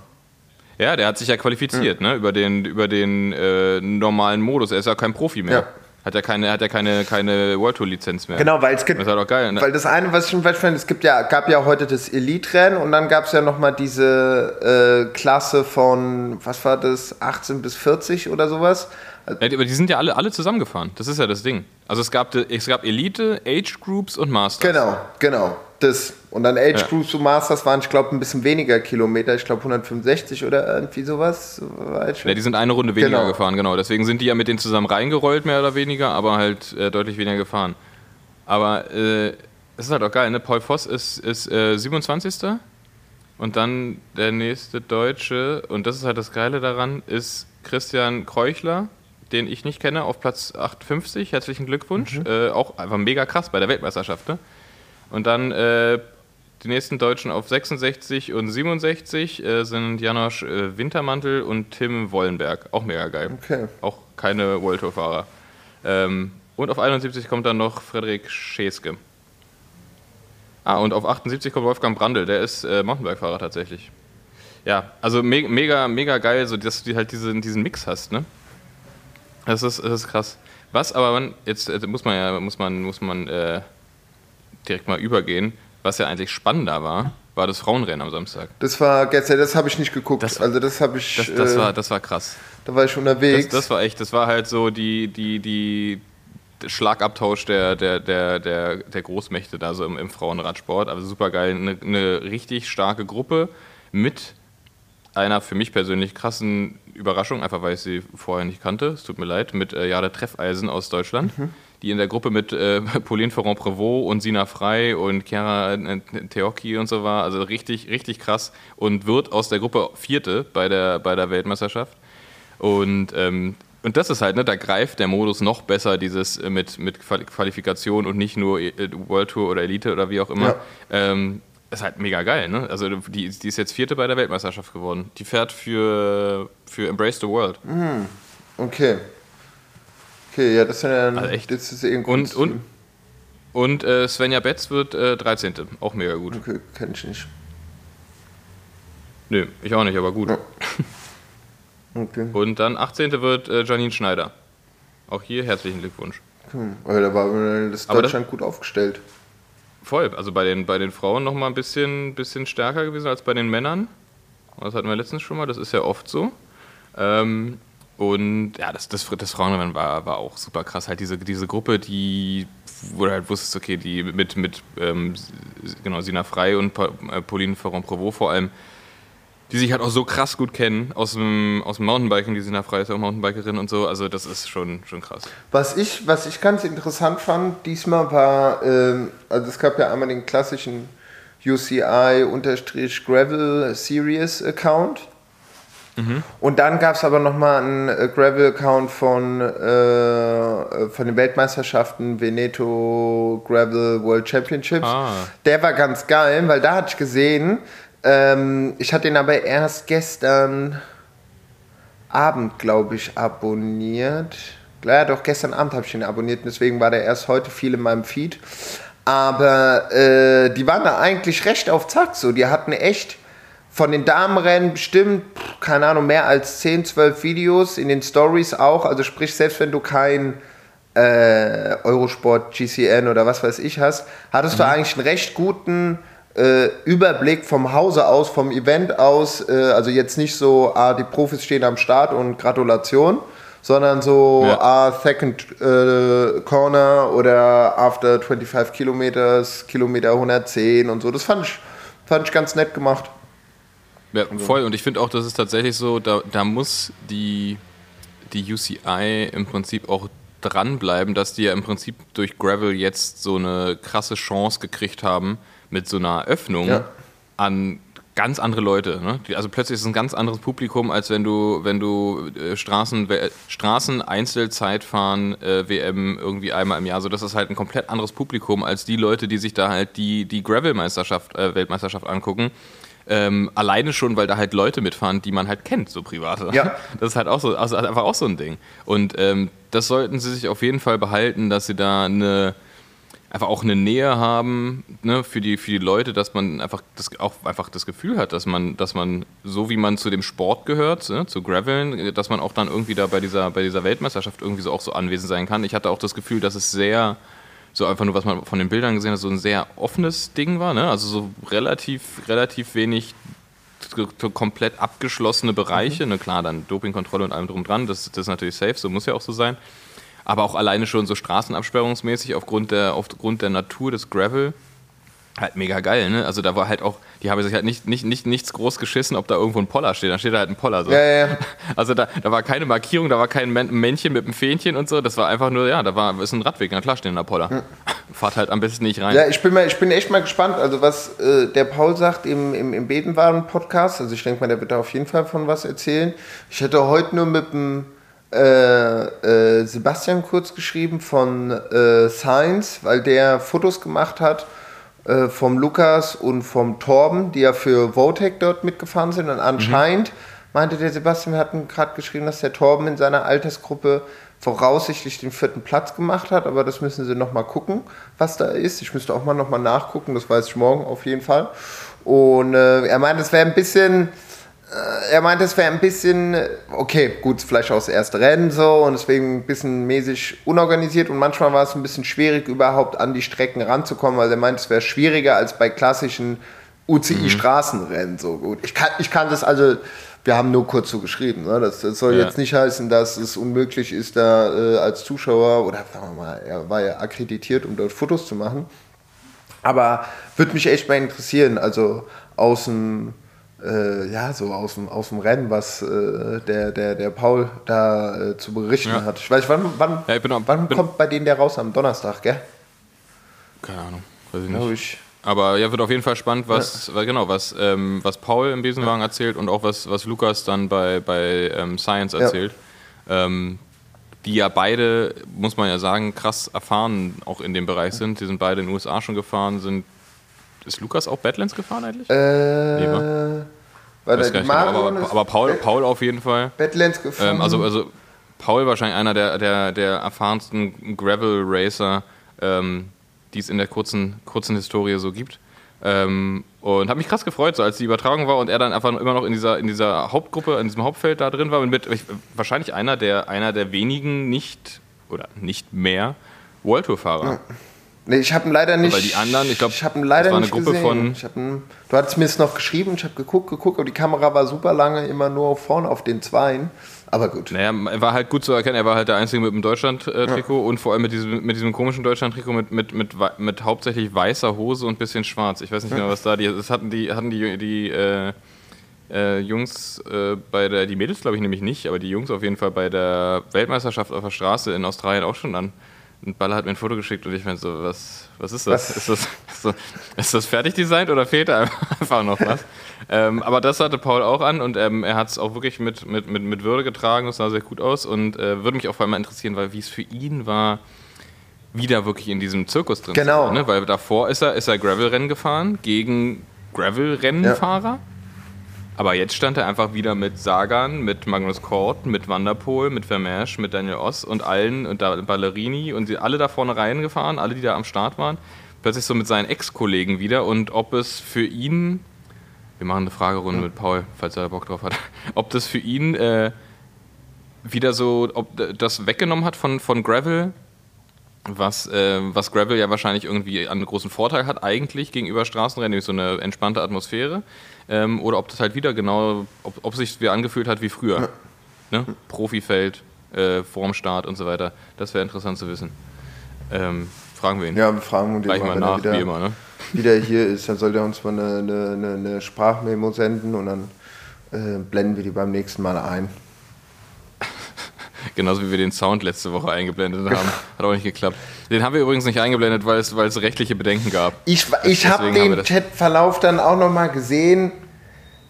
Ja, der hat sich ja qualifiziert, mhm. ne? Über den, über den äh, normalen Modus. Er ist ja kein Profi mehr. Ja. Hat ja keine, hat ja keine, keine World Tour Lizenz mehr. Genau, weil es gibt. Das ist halt auch geil. Ne? Weil das eine, was ich schon finde, es gibt ja, gab ja heute das Elite-Rennen und dann gab es ja nochmal diese äh, Klasse von, was war das, 18 bis 40 oder sowas. Aber die sind ja alle, alle zusammengefahren. Das ist ja das Ding. Also es gab, es gab Elite, Age Groups und Masters. Genau, genau. Das. Und dann Age ja. Groups und Masters waren, ich glaube, ein bisschen weniger Kilometer. Ich glaube 165 oder irgendwie sowas. Ja, die sind eine Runde weniger genau. gefahren, genau. Deswegen sind die ja mit denen zusammen reingerollt, mehr oder weniger, aber halt äh, deutlich weniger gefahren. Aber äh, es ist halt auch geil, ne? Paul Voss ist, ist äh, 27. Und dann der nächste Deutsche, und das ist halt das Geile daran, ist Christian Kreuchler den ich nicht kenne, auf Platz 58. Herzlichen Glückwunsch. Mhm. Äh, auch einfach mega krass bei der Weltmeisterschaft. Ne? Und dann äh, die nächsten Deutschen auf 66 und 67 äh, sind Janosch äh, Wintermantel und Tim Wollenberg. Auch mega geil. Okay. Auch keine World Tour-Fahrer. Ähm, und auf 71 kommt dann noch Frederik Scheske. Ah, und auf 78 kommt Wolfgang Brandl, der ist äh, Mountainbike-Fahrer tatsächlich. Ja, also me mega, mega geil, so dass du halt diesen, diesen Mix hast, ne? Das ist, das ist krass. Was aber man, jetzt muss man ja, muss man, muss man äh, direkt mal übergehen. Was ja eigentlich spannender war, war das Frauenrennen am Samstag. Das war gestern, das habe ich nicht geguckt. Das, also das habe ich. Das, das, äh, war, das war krass. Da war ich unterwegs. Das, das war echt, das war halt so die, die, die Schlagabtausch der, der, der, der, der Großmächte da so im, im Frauenradsport. Also super geil. Eine, eine richtig starke Gruppe mit einer für mich persönlich krassen Überraschung, einfach weil ich sie vorher nicht kannte. Es tut mir leid, mit äh, Jade Treffeisen aus Deutschland, mhm. Die in der Gruppe mit äh, Pauline Ferrand-Prévot und Sina Frey und Chiara äh, Teocchi und so war. Also richtig, richtig krass und wird aus der Gruppe Vierte bei der, bei der Weltmeisterschaft. Und, ähm, und das ist halt, ne, da greift der Modus noch besser, dieses äh, mit, mit Qualifikation und nicht nur äh, World Tour oder Elite oder wie auch immer. Ja. Ähm, ist halt mega geil, ne? Also die, die ist jetzt Vierte bei der Weltmeisterschaft geworden. Die fährt für, für Embrace the World. Mhm. Okay. Okay, ja, das ist ja Also echt. Das ist eh ein Und, gutes und, Team. und äh, Svenja Betz wird äh, 13. Auch mega gut. Okay, kenn ich nicht. Nö, ich auch nicht, aber gut. Ja. Okay. Und dann 18. wird äh, Janine Schneider. Auch hier herzlichen Glückwunsch. Hm. Aber da war das Aber das- Deutschland gut aufgestellt. Voll. Also bei den, bei den Frauen noch mal ein bisschen, bisschen stärker gewesen als bei den Männern. Das hatten wir letztens schon mal, das ist ja oft so. Ähm, und ja, das, das, das Frauenrennen war, war auch super krass. Halt diese, diese Gruppe, die, wo du halt wusstest, okay, die mit, mit ähm, genau, Sina Frei und äh, Pauline Ferrand-Prévot vor allem, die sich halt auch so krass gut kennen aus dem, aus dem Mountainbiking. Die Sina Frei ist auch Mountainbikerin und so. Also das ist schon, schon krass. Was ich, was ich ganz interessant fand diesmal war, ähm, also es gab ja einmal den klassischen UCI-Gravel Series Account. Und dann gab es aber nochmal einen äh, Gravel-Account von, äh, von den Weltmeisterschaften Veneto Gravel World Championships. Ah. Der war ganz geil, weil da hatte ich gesehen, ähm, ich hatte ihn aber erst gestern Abend, glaube ich, abonniert. Ja, doch, gestern Abend habe ich ihn abonniert, deswegen war der erst heute viel in meinem Feed. Aber äh, die waren da eigentlich recht auf Zack so. Die hatten echt von den Damenrennen bestimmt, keine Ahnung, mehr als 10, 12 Videos, in den Stories auch. Also sprich, selbst wenn du kein äh, Eurosport, GCN oder was weiß ich hast, hattest du eigentlich einen recht guten äh, Überblick vom Hause aus, vom Event aus. Äh, also jetzt nicht so, ah, die Profis stehen am Start und Gratulation, sondern so, Ja. ah, Second äh, Corner oder After 25 Kilometers, Kilometer 110 und so. Das fand ich, fand ich ganz nett gemacht. Ja, voll. Und ich finde auch, das ist tatsächlich so, da, da muss die, die UCI im Prinzip auch dranbleiben, dass die ja im Prinzip durch Gravel jetzt so eine krasse Chance gekriegt haben mit so einer Öffnung Ja. an ganz andere Leute. Ne? Also plötzlich ist es ein ganz anderes Publikum, als wenn du, wenn du äh, Straßen, Straßen Einzelzeitfahren äh, WM irgendwie einmal im Jahr, so das ist halt ein komplett anderes Publikum als die Leute, die sich da halt die, die Gravel-Meisterschaft, äh, Weltmeisterschaft angucken. Ähm, alleine schon, weil da halt Leute mitfahren, die man halt kennt, so private. Ja. Das ist halt auch so, also einfach auch so ein Ding. Und ähm, das sollten sie sich auf jeden Fall behalten, dass sie da eine einfach auch eine Nähe haben ne, für, die, für die Leute, dass man einfach das, auch einfach das Gefühl hat, dass man, dass man, so wie man zu dem Sport gehört, ne, zu Graveln, dass man auch dann irgendwie da bei dieser, bei dieser Weltmeisterschaft irgendwie so auch so anwesend sein kann. Ich hatte auch das Gefühl, dass es sehr, so einfach nur, was man von den Bildern gesehen hat, so ein sehr offenes Ding war. Ne? Also so relativ, relativ wenig komplett abgeschlossene Bereiche. Ne, klar, dann Dopingkontrolle und allem drum dran, das, das ist natürlich safe, so muss ja auch so sein. Aber auch alleine schon so straßenabsperrungsmäßig aufgrund der, aufgrund der Natur des Gravel. Halt mega geil, ne? Also da war halt auch, die haben sich halt nicht, nicht, nicht nichts groß geschissen, ob da irgendwo ein Poller steht. Da steht da halt ein Poller. So. Ja, ja, ja. Also da, da war keine Markierung, da war kein Män- Männchen mit einem Fähnchen und so. Das war einfach nur, ja, da war ist ein Radweg, na klar stehen da Poller. Fahrt halt am besten nicht rein. Ja, ich bin, mal, ich bin echt mal gespannt, also was äh, der Paul sagt im, im, im Bedenwaren-Podcast. Also ich denke mal, der wird da auf jeden Fall von was erzählen. Ich hätte heute nur mit dem äh, äh, Sebastian kurz geschrieben von äh, Science, weil der Fotos gemacht hat äh, vom Lukas und vom Torben, die ja für Votec dort mitgefahren sind. Und anscheinend meinte der Sebastian, wir hatten gerade geschrieben, dass der Torben in seiner Altersgruppe voraussichtlich den vierten Platz gemacht hat, aber das müssen sie nochmal gucken, was da ist. Ich müsste auch mal nochmal nachgucken, das weiß ich morgen auf jeden Fall. Und äh, er meint, es wäre ein bisschen, er meint, es wäre ein bisschen, äh, okay, gut, vielleicht auch das erste Rennen so und deswegen ein bisschen mäßig unorganisiert und manchmal war es ein bisschen schwierig, überhaupt an die Strecken ranzukommen, weil er meint, es wäre schwieriger als bei klassischen UCI-Straßenrennen so gut. Ich kann, ich kann das also, wir haben nur kurz so geschrieben, ne? das, das soll Ja. jetzt nicht heißen, dass es unmöglich ist, da äh, als Zuschauer oder sagen wir mal, er war ja akkreditiert, um dort Fotos zu machen. Aber würde mich echt mal interessieren, also aus dem, äh, ja, so aus dem, aus dem Rennen, was äh, der, der, der Paul da äh, zu berichten Ja. hat. Ich weiß, wann, wann, Ja, bin wann bin- kommt bei denen der raus? Am Donnerstag, gell? Keine Ahnung, weiß ich nicht. ich. Aber ja, wird auf jeden Fall spannend, was, weil genau, was, ähm, was Paul im Besenwagen erzählt und auch was, was Lukas dann bei, bei ähm, Science erzählt. Ähm, die ja beide, muss man ja sagen, krass erfahren auch in dem Bereich sind. Die sind beide in den USA schon gefahren, sind. Ist Lukas auch Badlands gefahren eigentlich? Äh, Lieber. war Weiß der gar nicht Marion aber, aber Paul, Bad- Paul auf jeden Fall. Badlands gefahren. Ähm, also, also Paul wahrscheinlich einer der, der, der erfahrensten Gravel-Racer, ähm, die es in der kurzen, kurzen Historie so gibt. Ähm, und habe mich krass gefreut, so als die Übertragung war und er dann einfach immer noch in dieser, in dieser Hauptgruppe, in diesem Hauptfeld da drin war und mit ich, wahrscheinlich einer der, einer der wenigen nicht oder nicht mehr World Tour Fahrer. Ja. Nee, ich habe ihn leider nicht. Weil die anderen, ich glaube, ich habe ihn leider war eine Gruppe gesehen. von. Ihn, du hattest mir es noch geschrieben, ich habe geguckt, geguckt, aber die Kamera war super lange immer nur vorne auf den Zweien. Aber gut. Naja, er war halt gut zu erkennen. Er war halt der Einzige mit dem Deutschland-Trikot ja. und vor allem mit diesem, mit diesem komischen Deutschland-Trikot mit, mit, mit, mit, hauptsächlich weißer Hose und bisschen schwarz. Ich weiß nicht genau, was da die. Das hatten die, hatten die, die äh, äh, Jungs äh, bei der. Die Mädels glaube ich nämlich nicht, aber die Jungs auf jeden Fall bei der Weltmeisterschaft auf der Straße in Australien auch schon an. Und Baller hat mir ein Foto geschickt und ich meine so, was, was ist das? Was? Ist das, ist das? Ist das fertig designt oder fehlt da einfach noch was? ähm, aber das hatte Paul auch an und ähm, er hat es auch wirklich mit, mit, mit, mit Würde getragen, das sah sehr gut aus und äh, würde mich auch vor allem interessieren, weil wie es für ihn war, wieder wirklich in diesem Zirkus drin genau. zu sein. Ne? Weil davor ist er, ist er Gravel-Rennen gefahren gegen Gravel-Rennenfahrer. Ja. Aber jetzt stand er einfach wieder mit Sagan, mit Magnus Kort, mit Vanderpool, mit Vermeersch, mit Daniel Oss und allen und da Ballerini und sie alle da vorne reingefahren, alle, die da am Start waren. Plötzlich so mit seinen Ex-Kollegen wieder und ob es für ihn, wir machen eine Fragerunde mit Paul, falls er Bock drauf hat, ob das für ihn äh, wieder so, ob das weggenommen hat von, von Gravel, was, äh, was Gravel ja wahrscheinlich irgendwie einen großen Vorteil hat eigentlich gegenüber Straßenrennen, nämlich so eine entspannte Atmosphäre ähm, oder ob das halt wieder genau, ob, ob sich wieder angefühlt hat wie früher. Ja. Ne? Profifeld, äh, vorm Start und so weiter. Das wäre interessant zu wissen. Ähm, fragen wir ihn. Ja, wir fragen ihn Gleich mal, mal nach, wieder, wie immer. Ne? Wieder hier ist, dann soll er uns mal eine, eine, eine Sprachmemo senden und dann äh, blenden wir die beim nächsten Mal ein. Genauso wie wir den Sound letzte Woche eingeblendet haben. Hat auch nicht geklappt. Den haben wir übrigens nicht eingeblendet, weil es, weil es rechtliche Bedenken gab. Ich, ich habe den Chatverlauf dann auch nochmal gesehen.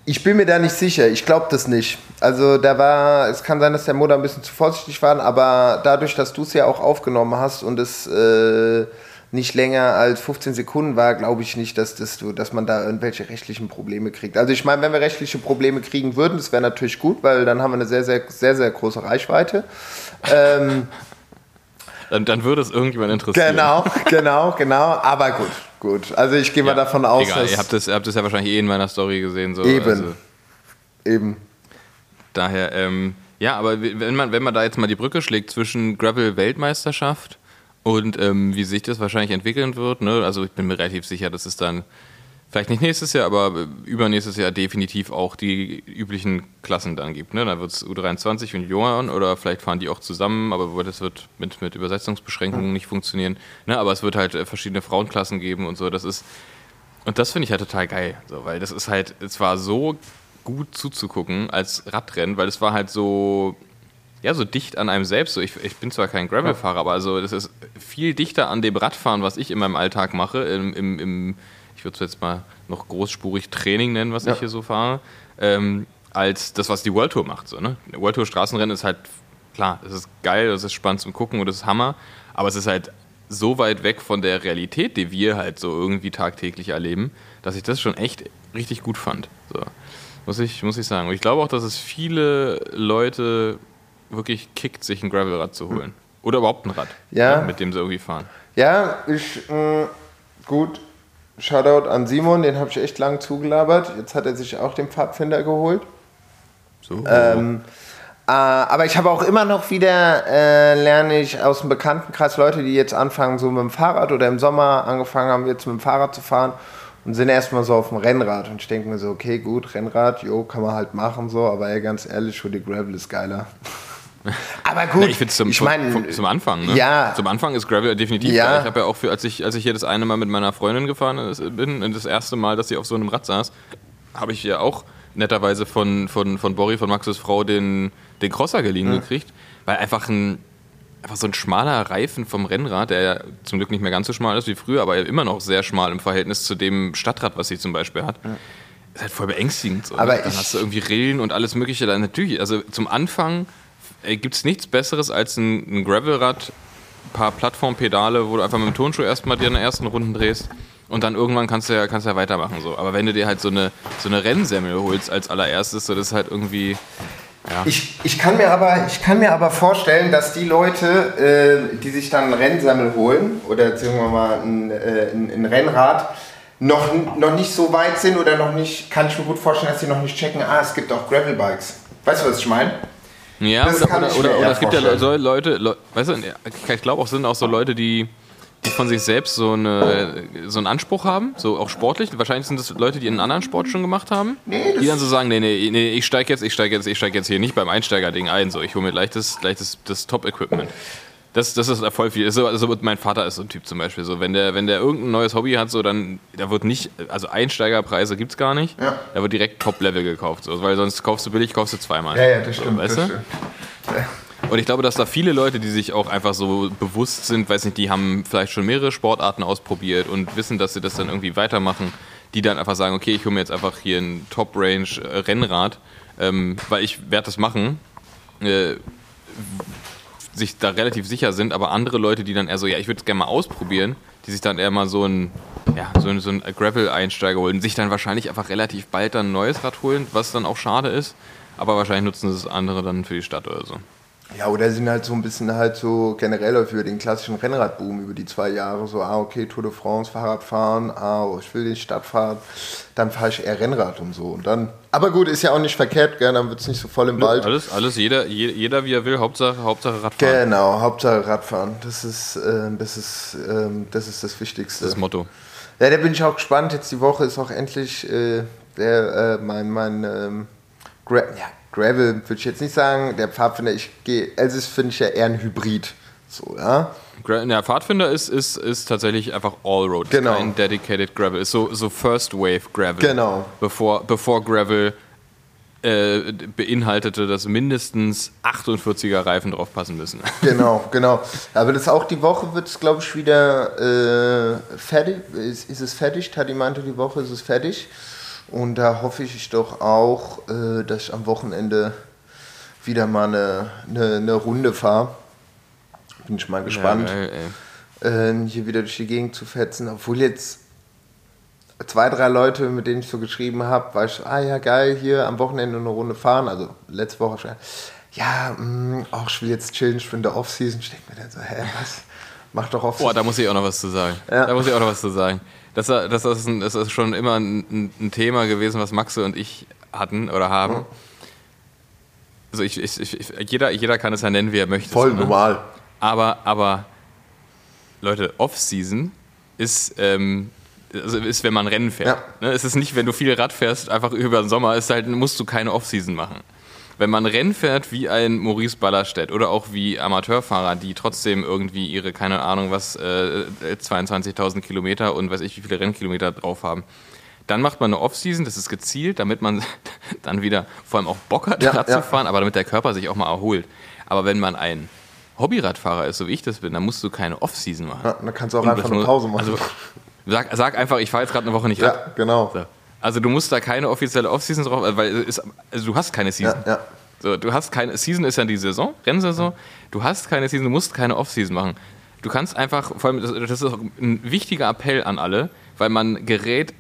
Ich bin mir da nicht sicher. Ich glaube das nicht. Also da war, es kann sein, dass der Mutter ein bisschen zu vorsichtig war, aber dadurch, dass du es ja auch aufgenommen hast und es äh, nicht länger als 15 Sekunden war, glaube ich nicht, dass, das, dass man da irgendwelche rechtlichen Probleme kriegt. Also ich meine, wenn wir rechtliche Probleme kriegen würden, das wäre natürlich gut, weil dann haben wir eine sehr, sehr, sehr, sehr große Reichweite. Ähm, dann, dann würde es irgendjemand interessieren. Genau, genau, genau. Aber gut, gut. Also ich gehe mal davon aus, egal, dass... Ihr habt, das, ihr habt das ja wahrscheinlich eh in meiner Story gesehen. So. Eben, also, eben. Daher, ähm, ja, aber wenn man, wenn man da jetzt mal die Brücke schlägt zwischen Gravel-Weltmeisterschaft und ähm, wie sich das wahrscheinlich entwickeln wird, ne? also ich bin mir relativ sicher, dass es dann vielleicht nicht nächstes Jahr, aber übernächstes Jahr definitiv auch die üblichen Klassen dann gibt. Ne? Dann wird es U23 und Junioren oder vielleicht fahren die auch zusammen, aber das wird mit, mit Übersetzungsbeschränkungen nicht funktionieren. Ne? Aber es wird halt äh, verschiedene Frauenklassen geben und so. Das ist, und das finde ich halt total geil, so, weil das ist halt, es war so gut zuzugucken als Radrennen, weil es war halt so, ja, so dicht an einem selbst. So, ich, ich bin zwar kein Gravelfahrer, aber also das ist viel dichter an dem Radfahren, was ich in meinem Alltag mache, im, im, im ich würde es jetzt mal noch großspurig Training nennen, was ja. ich hier so fahre, ähm, als das, was die World Tour macht. So, ne? World Tour Straßenrennen ist halt, klar, das ist geil, das ist spannend zum Gucken und das ist Hammer, aber es ist halt so weit weg von der Realität, die wir halt so irgendwie tagtäglich erleben, dass ich das schon echt richtig gut fand. So. Muss, ich, muss ich sagen. Und ich glaube auch, dass es viele Leute wirklich kickt, sich ein Gravelrad zu holen. Oder überhaupt ein Rad, ja. Ne, mit dem sie irgendwie fahren. Ja, ich, mh, mm, gut, Shoutout an Simon, den habe ich echt lang zugelabert. Jetzt hat er sich auch den Pfadfinder geholt. So. Ähm, äh, aber ich habe auch immer noch wieder, äh, lerne ich aus dem Bekanntenkreis Leute, die jetzt anfangen, so mit dem Fahrrad oder im Sommer angefangen haben, jetzt mit dem Fahrrad zu fahren und sind erstmal so auf dem Rennrad. Und ich denke mir so, okay, gut, Rennrad, jo, kann man halt machen so, aber ey, ganz ehrlich, für die Gravel ist geiler. Aber gut, Na, ich zum, ich mein, zum Anfang, ne? Ja. Zum Anfang ist Gravel definitiv ja. geil. Ich habe ja auch für, als ich, als ich hier das eine Mal mit meiner Freundin gefahren bin, das erste Mal, dass sie auf so einem Rad saß, habe ich ja auch netterweise von, von, von Borri, von Maxes Frau, den, den Crosser geliehen ja. gekriegt, weil einfach ein, einfach so ein schmaler Reifen vom Rennrad, der ja zum Glück nicht mehr ganz so schmal ist wie früher, aber immer noch sehr schmal im Verhältnis zu dem Stadtrad, was sie zum Beispiel hat. Ja. Ist halt voll beängstigend. So, aber ne? Dann hast du irgendwie Rillen und alles Mögliche. Dann natürlich, also zum Anfang gibt es nichts Besseres als ein, ein Gravelrad, ein paar Plattformpedale, wo du einfach mit dem Turnschuh erstmal dir in den ersten Runden drehst und dann irgendwann kannst du ja, kannst ja weitermachen. So. Aber wenn du dir halt so eine, so eine Rennsemmel holst als allererstes, so das ist halt irgendwie. Ja. Ich, ich, kann mir aber, ich kann mir aber vorstellen, dass die Leute, äh, die sich dann ein Rennsammel holen oder sagen wir mal ein, äh, ein, ein, Rennrad, noch, noch nicht so weit sind oder noch nicht, kann ich mir gut vorstellen, dass sie noch nicht checken, ah, es gibt auch Gravelbikes. Weißt du, was ich meine? Ja, das oder, oder, oder, oder es gibt ja so Leute, Leute, weißt du, ich glaube auch sind auch so Leute, die die von sich selbst so, eine, so einen Anspruch haben, so auch sportlich. Wahrscheinlich sind das Leute, die einen anderen Sport schon gemacht haben, nee, die dann so sagen, nee, nee, nee, ich steige jetzt, ich steige jetzt, ich steige jetzt hier nicht beim Einsteigerding ein, so ich hole mir gleich das, gleich das, das Top-Equipment. Das, das ist voll viel. So, also mein Vater ist so ein Typ zum Beispiel. So, wenn der, wenn der irgendein neues Hobby hat, so dann, da wird nicht, also Einsteigerpreise gibt es gar nicht. Ja. Da wird direkt Top-Level gekauft. So, weil sonst kaufst du billig, kaufst du zweimal. Ja, ja, das stimmt. So, weißt das du? Stimmt. Und ich glaube, dass da viele Leute, die sich auch einfach so bewusst sind, weiß nicht, die haben vielleicht schon mehrere Sportarten ausprobiert und wissen, dass sie das dann irgendwie weitermachen, die dann einfach sagen, okay, ich hole mir jetzt einfach hier ein Top-Range-Rennrad, ähm, weil ich werde das machen, äh, sich da relativ sicher sind, aber andere Leute, die dann eher so, ja, ich würde es gerne mal ausprobieren, die sich dann eher mal so ein, ja, so ein, so ein Gravel-Einsteiger holen, sich dann wahrscheinlich einfach relativ bald dann ein neues Rad holen, was dann auch schade ist, aber wahrscheinlich nutzen es andere dann für die Stadt oder so. Ja, oder sind halt so ein bisschen halt so generell für den klassischen Rennradboom über die zwei Jahre so, ah, okay, Tour de France, Fahrradfahren, ah, oh, ich will die Stadt fahren, dann fahre ich eher Rennrad und so. Und dann, aber gut, ist ja auch nicht verkehrt, gell, dann wird es nicht so voll im Wald. Alles, alles, jeder, jeder wie er will, Hauptsache, Hauptsache Radfahren. Genau, Hauptsache Radfahren. Das ist, äh, das ist, äh, das ist das Wichtigste. Das Motto. Ja, da bin ich auch gespannt. Jetzt die Woche ist auch endlich äh, der, äh, mein, mein ähm, Gra ja, Gravel würde ich jetzt nicht sagen. Der Pfadfinder, ich gehe, Elsis finde ich ja eher ein Hybrid. So, ja. Der Pfadfinder ist, ist, ist tatsächlich einfach Allroad. Genau. Kein Dedicated Gravel. Ist so, so First Wave Gravel. Genau. Bevor, bevor Gravel äh, beinhaltete, dass mindestens 48er Reifen drauf passen müssen. Genau, genau. Aber das auch die Woche wird es, glaube ich, wieder äh, fertig. Ist, ist es fertig? Tati meinte, die Woche ist es fertig. Und da hoffe ich doch auch, äh, dass ich am Wochenende wieder mal eine, eine, eine Runde fahre. Bin ich mal gespannt, ja, geil, äh, hier wieder durch die Gegend zu fetzen. Obwohl jetzt zwei, drei Leute, mit denen ich so geschrieben habe, war ich, ah ja, geil, hier am Wochenende eine Runde fahren. Also letzte Woche schon. Ja, mh, mm, auch ich will jetzt chillen, ich bin der Off-Season. Ich denke mir dann so, hä, was? Mach doch Off-Season. Boah, da muss ich auch noch was zu sagen. Ja. Da muss ich auch noch was zu sagen das, das, ist, ein, das ist schon immer ein, ein, Thema gewesen, was Maxe und ich hatten oder haben. Mhm. Also ich, ich, ich, jeder, jeder kann es ja nennen, wie er möchte. Voll ne? normal. Aber, aber Leute, Off-Season ist, ähm, also ist, wenn man Rennen fährt. Ja. Ne? Es ist nicht, wenn du viel Rad fährst, einfach über den Sommer, ist halt, musst du keine Off-Season machen wenn man Rennen fährt wie ein Maurice Ballerstedt oder auch wie Amateurfahrer, die trotzdem irgendwie ihre, keine Ahnung was, äh, 22.000 Kilometer und weiß ich wie viele Rennkilometer drauf haben, dann macht man eine Off-Season, das ist gezielt, damit man dann wieder vor allem auch Bock hat, ja, Rad ja. zu fahren, aber damit der Körper sich auch mal erholt. Aber wenn man ein Hobbyradfahrer ist, so wie ich das bin, dann musst du keine Off-Season machen. Ja, dann kannst du auch und einfach eine Pause machen. Also, sag, sag einfach, ich fahre jetzt gerade eine Woche nicht Rad. Ja, genau. So. Also du musst da keine offizielle Offseason drauf, weil es, also du hast keine Season. Ja, ja. So, du hast keine Season ist ja die Saison, Rennsaison. Du hast keine Season, du musst keine Offseason machen. Du kannst einfach, vor allem, das, ist auch ein wichtiger Appell an alle, weil man gerät,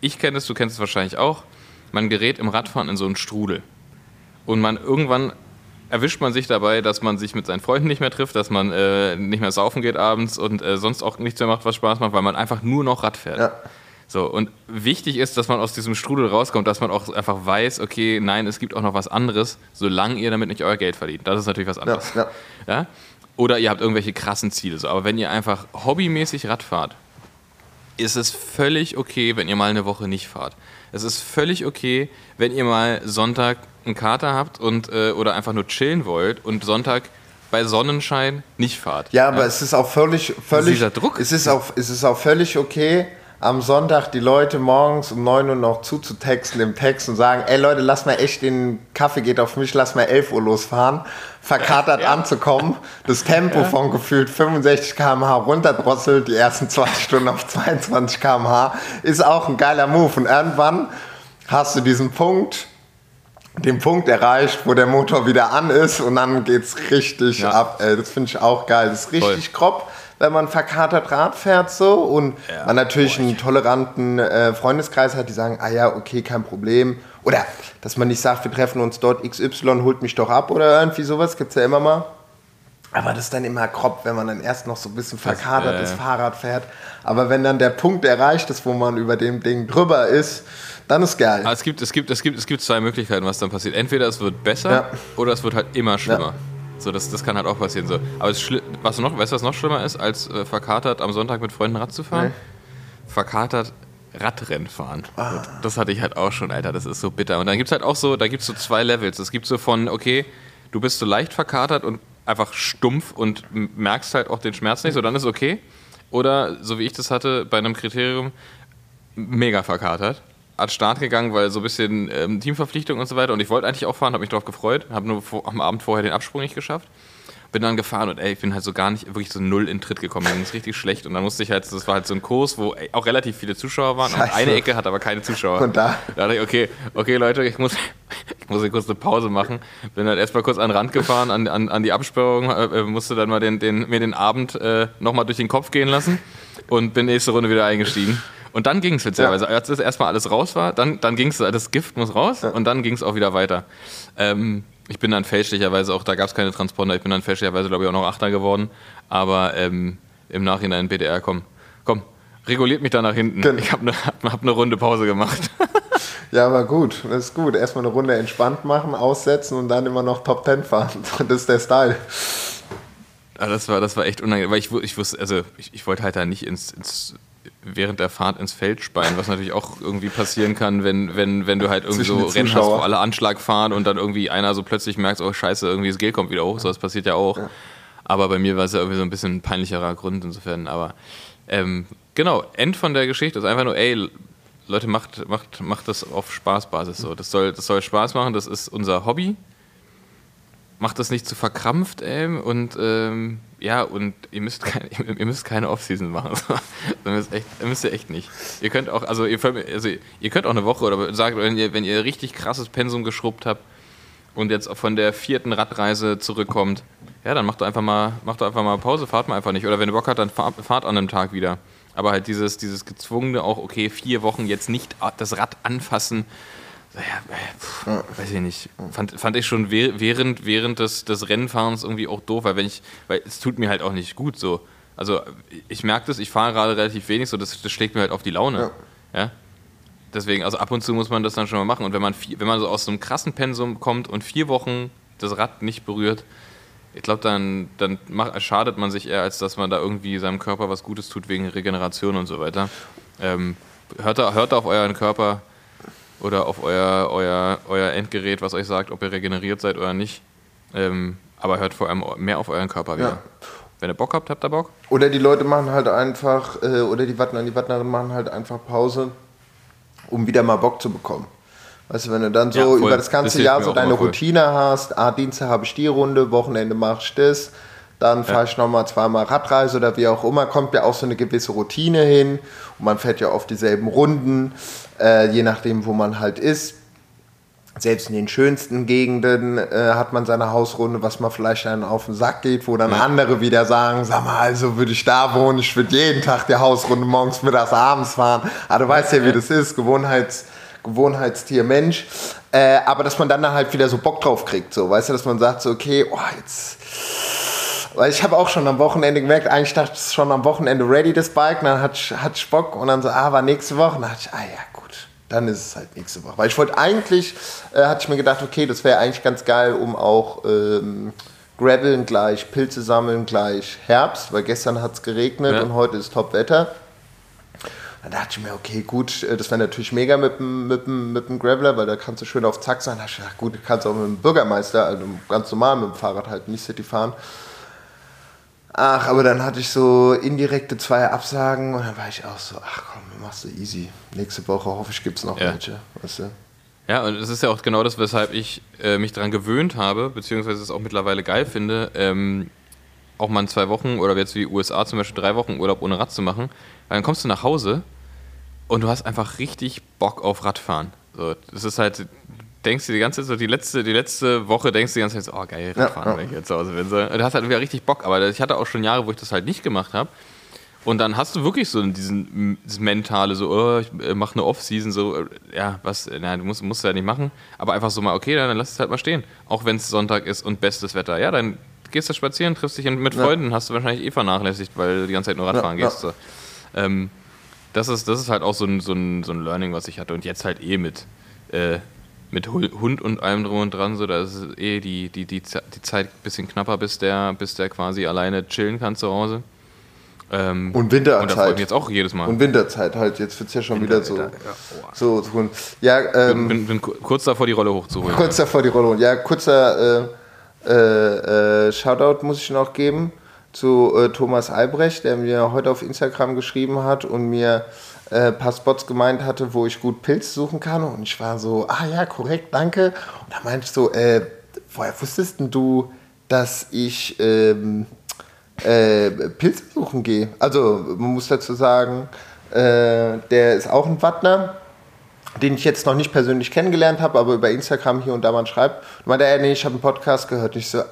ich kenne es, du kennst es wahrscheinlich auch, man gerät im Radfahren in so einen Strudel. Und man irgendwann erwischt man sich dabei, dass man sich mit seinen Freunden nicht mehr trifft, dass man äh, nicht mehr saufen geht abends und äh, sonst auch nichts mehr macht, was Spaß macht, weil man einfach nur noch Rad fährt. Ja. So, und wichtig ist, dass man aus diesem Strudel rauskommt, dass man auch einfach weiß, okay, nein, es gibt auch noch was anderes, solange ihr damit nicht euer Geld verdient. Das ist natürlich was anderes. Ja, ja. ja? Oder ihr habt irgendwelche krassen Ziele. So. Aber wenn ihr einfach hobbymäßig Rad fahrt, ist es völlig okay, wenn ihr mal eine Woche nicht fahrt. Es ist völlig okay, wenn ihr mal Sonntag einen Kater habt und, äh, oder einfach nur chillen wollt und Sonntag bei Sonnenschein nicht fahrt. Ja, aber ja? es ist auch völlig, völlig. Dieser Druck. Es ist auch, es ist auch völlig okay, am Sonntag die Leute morgens um 9 Uhr noch zuzutexten im Text und sagen, ey Leute, lass mal echt den Kaffee geht auf mich, lass mal 11 Uhr losfahren, verkatert ja. anzukommen, das Tempo ja. von gefühlt 65 km/h runterdrosselt, die ersten zwei Stunden auf 22 km/h, ist auch ein geiler Move. Und irgendwann hast du diesen Punkt, den Punkt erreicht, wo der Motor wieder an ist und dann geht's richtig ja. ab. Ey, das finde ich auch geil. Das ist richtig Voll. grob wenn man verkatert Rad fährt so und ja, man natürlich boah, einen toleranten äh, Freundeskreis hat, die sagen, ah ja, okay, kein Problem Oder dass man nicht sagt, wir treffen uns dort, XY holt mich doch ab oder irgendwie sowas, gibt es ja immer mal. Aber das ist dann immer grob, wenn man dann erst noch so ein bisschen verkadert das, äh, Fahrrad fährt. Aber wenn dann der Punkt erreicht ist, wo man über dem Ding drüber ist, dann ist geil. Aber es gibt, es, gibt, es, gibt, es gibt zwei Möglichkeiten, was dann passiert. Entweder es wird besser ja. oder es wird halt immer schlimmer. Ja. So, das, das kann halt auch passieren. So. Aber was noch, weißt du, was noch schlimmer ist, als äh, verkatert am Sonntag mit Freunden Rad zu fahren? Nee. Verkatert Radrennen fahren. Ah. Das hatte ich halt auch schon, Alter. Das ist so bitter. Und dann gibt es halt auch so, da gibt es so zwei Levels. Es gibt so von, okay, du bist so leicht verkatert und einfach stumpf und merkst halt auch den Schmerz nicht, so dann ist okay. Oder, so wie ich das hatte, bei einem Kriterium, mega verkatert. Hat Start gegangen, weil so ein bisschen ähm, Teamverpflichtung und so weiter. Und ich wollte eigentlich auch fahren, habe mich darauf gefreut, habe nur vor, am Abend vorher den Absprung nicht geschafft bin dann gefahren und ey, ich bin halt so gar nicht wirklich so null in Tritt gekommen. Mir ging es richtig schlecht und dann musste ich halt, das war halt so ein Kurs, wo auch relativ viele Zuschauer waren Scheiße. und eine Ecke hat aber keine Zuschauer. Und da? Da dachte ich, okay, okay Leute, ich muss, ich muss hier kurz eine Pause machen. Bin halt erstmal kurz an den Rand gefahren, an, an, an die Absperrung, äh, äh musste dann mal den, den, mir den Abend äh, nochmal durch den Kopf gehen lassen und bin nächste Runde wieder eingestiegen. Und dann ging es witzigerweise. Ja. Als das erstmal alles raus war, dann, dann ging es, das Gift muss raus ja. und dann ging es auch wieder weiter. Ähm, ich bin dann fälschlicherweise auch, da gab es keine Transponder, ich bin dann fälschlicherweise, glaube ich, auch noch Achter geworden. Aber ähm, im Nachhinein BDR, komm, komm, reguliert mich da nach hinten. Genau. Ich habe eine hab ne Runde Pause gemacht. ja, aber gut, das ist gut. Erstmal eine Runde entspannt machen, aussetzen und dann immer noch Top Ten fahren. Das ist der Style. Ja, das, war, das war echt unangenehm, weil ich, ich wusste, also ich, ich wollte halt da nicht ins, ins während der Fahrt ins Feld speien, was natürlich auch irgendwie passieren kann, wenn, wenn, wenn du halt irgendwie Zwischen so Rennen hast, wo alle Anschlag fahren und dann irgendwie einer so plötzlich merkt, oh scheiße, irgendwie das Gel kommt wieder hoch, so das passiert ja auch. Ja. Aber bei mir war es ja irgendwie so ein bisschen ein peinlicherer Grund insofern. Aber ähm, genau, End von der Geschichte ist einfach nur, ey, Leute, macht, macht, macht das auf Spaßbasis so. Das soll, das soll Spaß machen, das ist unser Hobby. Macht das nicht zu verkrampft, ey, und ähm, ja, und ihr müsst, kein, ihr müsst keine Offseason machen. das müsst, echt, müsst ihr echt nicht. Ihr könnt auch, also ihr, also ihr könnt auch eine Woche oder sagt, wenn ihr, wenn ihr richtig krasses Pensum geschrubbt habt und jetzt von der vierten Radreise zurückkommt, ja, dann macht doch einfach mal, macht doch einfach mal Pause, fahrt mal einfach nicht. Oder wenn ihr Bock habt, dann fahrt, fahrt an einem Tag wieder. Aber halt dieses, dieses gezwungene auch, okay, vier Wochen jetzt nicht das Rad anfassen ja, weiß ich nicht. Fand, fand ich schon während, während des, des Rennfahrens irgendwie auch doof, weil wenn ich, weil es tut mir halt auch nicht gut so. Also ich merke das, ich fahre gerade relativ wenig, so das, das schlägt mir halt auf die Laune. Ja. ja. Deswegen, also ab und zu muss man das dann schon mal machen. Und wenn man, vier, wenn man so aus so einem krassen Pensum kommt und vier Wochen das Rad nicht berührt, ich glaube, dann, dann macht, schadet man sich eher, als dass man da irgendwie seinem Körper was Gutes tut wegen Regeneration und so weiter. Ähm, hört, hört auf euren Körper, oder auf euer, euer, euer Endgerät, was euch sagt, ob ihr regeneriert seid oder nicht. Ähm, aber hört vor allem mehr auf euren Körper wieder. Ja. Wenn ihr Bock habt, habt ihr Bock. Oder die Leute machen halt einfach, äh, oder die Wattner, die Wattnerinnen machen halt einfach Pause, um wieder mal Bock zu bekommen. Weißt du, wenn du dann so ja, über das ganze das Jahr so deine Routine hast, ah, Dienstag habe ich die Runde, Wochenende mache ich das, dann fahre ich nochmal zweimal Radreise oder wie auch immer, kommt ja auch so eine gewisse Routine hin und man fährt ja oft dieselben Runden, äh, je nachdem, wo man halt ist. Selbst in den schönsten Gegenden äh, hat man seine Hausrunde, was man vielleicht dann auf den Sack geht, wo dann ja. andere wieder sagen, sag mal, also würde ich da wohnen, ich würde jeden Tag die Hausrunde morgens, mittags, abends fahren. Aber du weißt ja, wie das ist, Gewohnheits, Gewohnheitstier Mensch. Äh, aber dass man dann halt wieder so Bock drauf kriegt, so, weißt du, dass man sagt so, okay, oh, jetzt weil ich habe auch schon am Wochenende gemerkt, eigentlich dachte ich schon am Wochenende ready, das Bike, dann hat, hat Spock und dann so, ah, war nächste Woche. Und dann dachte ich, ah ja, gut, dann ist es halt nächste Woche. Weil ich wollte eigentlich, äh, hatte ich mir gedacht, okay, das wäre eigentlich ganz geil, um auch ähm, Graveln gleich, Pilze sammeln gleich Herbst, weil gestern hat es geregnet ja. und heute ist Top-Wetter. Dann dachte ich mir, okay, gut, äh, das wäre natürlich mega mit dem, mit, dem, mit dem Graveler, weil da kannst du schön auf Zack sein. Da dachte ich, ach gut, du kannst auch mit dem Bürgermeister, also ganz normal mit dem Fahrrad halt nicht City fahren. Ach, aber dann hatte ich so indirekte zwei Absagen und dann war ich auch so, ach komm, machst du easy. Nächste Woche hoffe ich, gibt es noch ja. welche. Weißt du? Ja, und es ist ja auch genau das, weshalb ich äh, mich daran gewöhnt habe, beziehungsweise es auch mittlerweile geil finde, ähm, auch mal in zwei Wochen oder jetzt wie USA zum Beispiel drei Wochen Urlaub ohne Rad zu machen. Weil dann kommst du nach Hause und du hast einfach richtig Bock auf Radfahren. So, das ist halt, denkst du die ganze Zeit so, die letzte, die letzte Woche denkst du die ganze Zeit so, oh geil, Radfahren, ja, ja. wenn ich jetzt zu Hause bin. So, du hast halt wieder richtig Bock, aber ich hatte auch schon Jahre, wo ich das halt nicht gemacht habe. Und dann hast du wirklich so diesen dieses mentale, so, oh, ich äh, mache eine Off-Season, so, äh, ja, was, na, du musst, musst ja nicht machen, aber einfach so mal, okay, dann, dann lass es halt mal stehen. Auch wenn es Sonntag ist und bestes Wetter. Ja, dann gehst du spazieren, triffst dich mit Freunden, ja. hast du wahrscheinlich eh vernachlässigt, weil du die ganze Zeit nur Radfahren ja, gehst. So. Ähm, das, ist, das ist halt auch so ein, so, ein, so ein Learning, was ich hatte. Und jetzt halt eh mit, äh, mit Hund und allem drum und dran, so da ist eh die, die, die, die Zeit ein bisschen knapper, bis der, bis der quasi alleine chillen kann zu Hause. Ähm, und Winterzeit. Und das freut mich jetzt auch jedes Mal. Und Winterzeit halt, jetzt wird es ja schon wieder so. Ja, so, so ja ähm, bin, bin, bin, kurz davor, die Rolle hochzuholen. Kurz davor, die Rolle hochzuholen. Ja, kurzer äh, äh, äh, Shoutout muss ich noch geben zu äh, Thomas Albrecht, der mir heute auf Instagram geschrieben hat und mir äh, paar Spots gemeint hatte, wo ich gut Pilz suchen kann. Und ich war so, ah ja, korrekt, danke. Und da meinte ich so, äh, woher wusstest denn du, dass ich ähm, äh, Pilze suchen gehe? Also, man muss dazu sagen, äh, der ist auch ein Wattner den ich jetzt noch nicht persönlich kennengelernt habe, aber über Instagram hier und da mal schreibt. Und meinte, er, nee, ich habe einen Podcast gehört. Und ich so,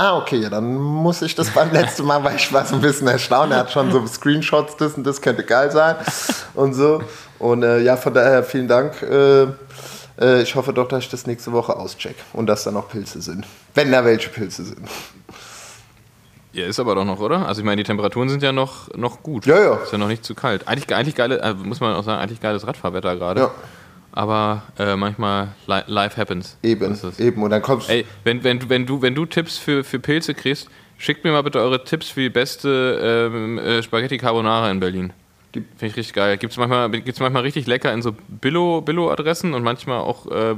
Ah, okay, dann muss ich das beim letzten Mal, weil ich war so ein bisschen erstaunt. Er hat schon so Screenshots, das und das könnte geil sein und so. Und äh, ja, von daher vielen Dank. Äh, äh, ich hoffe doch, dass ich das nächste Woche auscheck und dass da noch Pilze sind. Wenn da welche Pilze sind. Ja, ist aber doch noch, oder? Also ich meine, die Temperaturen sind ja noch, noch gut. Ja, ja. Ist ja noch nicht zu kalt. Eigentlich, eigentlich geile, äh, muss man auch sagen, eigentlich geiles Radfahrwetter gerade. Ja aber äh, manchmal li life happens. Eben, eben. Und dann kommst Ey, wenn, wenn, wenn, du, wenn du Tipps für, für Pilze kriegst, schickt mir mal bitte eure Tipps für die beste ähm, äh, Spaghetti Carbonara in Berlin. Finde ich richtig geil. Gibt es manchmal, gibt's manchmal richtig lecker in so Billo-Adressen und manchmal auch äh,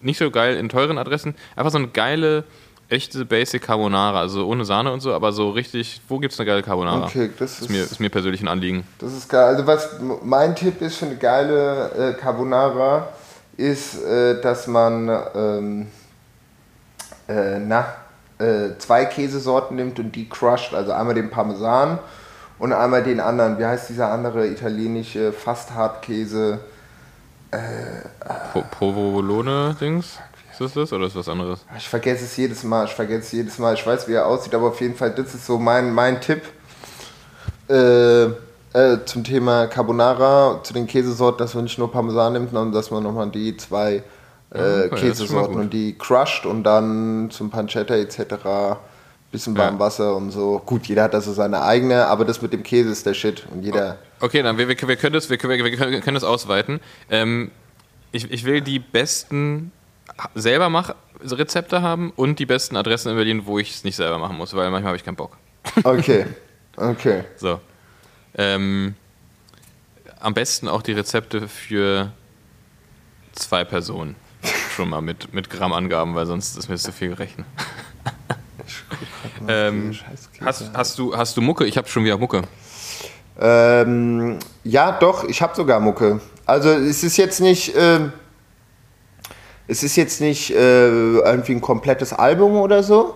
nicht so geil in teuren Adressen. Einfach so eine geile echte Basic Carbonara, also ohne Sahne und so, aber so richtig, wo gibt es eine geile Carbonara? Okay, das ist, ist, mir, ist mir persönlich ein Anliegen. Das ist geil. Also was mein Tipp ist für eine geile äh, Carbonara, ist, äh, dass man ähm, äh, na, äh, zwei Käsesorten nimmt und die crusht, also einmal den Parmesan und einmal den anderen, wie heißt dieser andere italienische Fast-Hartkäse? Äh, Provolone-Dings? Ist das das oder ist was anderes? Ich vergesse es jedes Mal, ich vergesse es jedes Mal. Ich weiß, wie er aussieht, aber auf jeden Fall, das ist so mein, mein Tipp äh, äh, zum Thema Carbonara, zu den Käsesorten, dass man nicht nur Parmesan nimmt, sondern dass man nochmal die zwei äh, okay, Käsesorten und die crushed und dann zum Pancetta etc. Bisschen warm ja. Wasser und so. Gut, jeder hat da so seine eigene, aber das mit dem Käse ist der Shit. Und jeder. Okay, dann wir, wir, wir können das, wir, wir können das ausweiten. Ähm, ich, ich will die besten selber mach Rezepte haben und die besten Adressen in Berlin, wo ich es nicht selber machen muss, weil manchmal habe ich keinen Bock. Okay, okay. So. Ähm, am besten auch die Rezepte für zwei Personen. Schon mal mit, mit Grammangaben, weil sonst ist mir zu viel gerechnet. ähm, hast, hast, du, hast du Mucke? Ich habe schon wieder Mucke. Ähm, ja, doch, ich habe sogar Mucke. Also es ist jetzt nicht... Ähm es ist jetzt nicht äh, irgendwie ein komplettes Album oder so,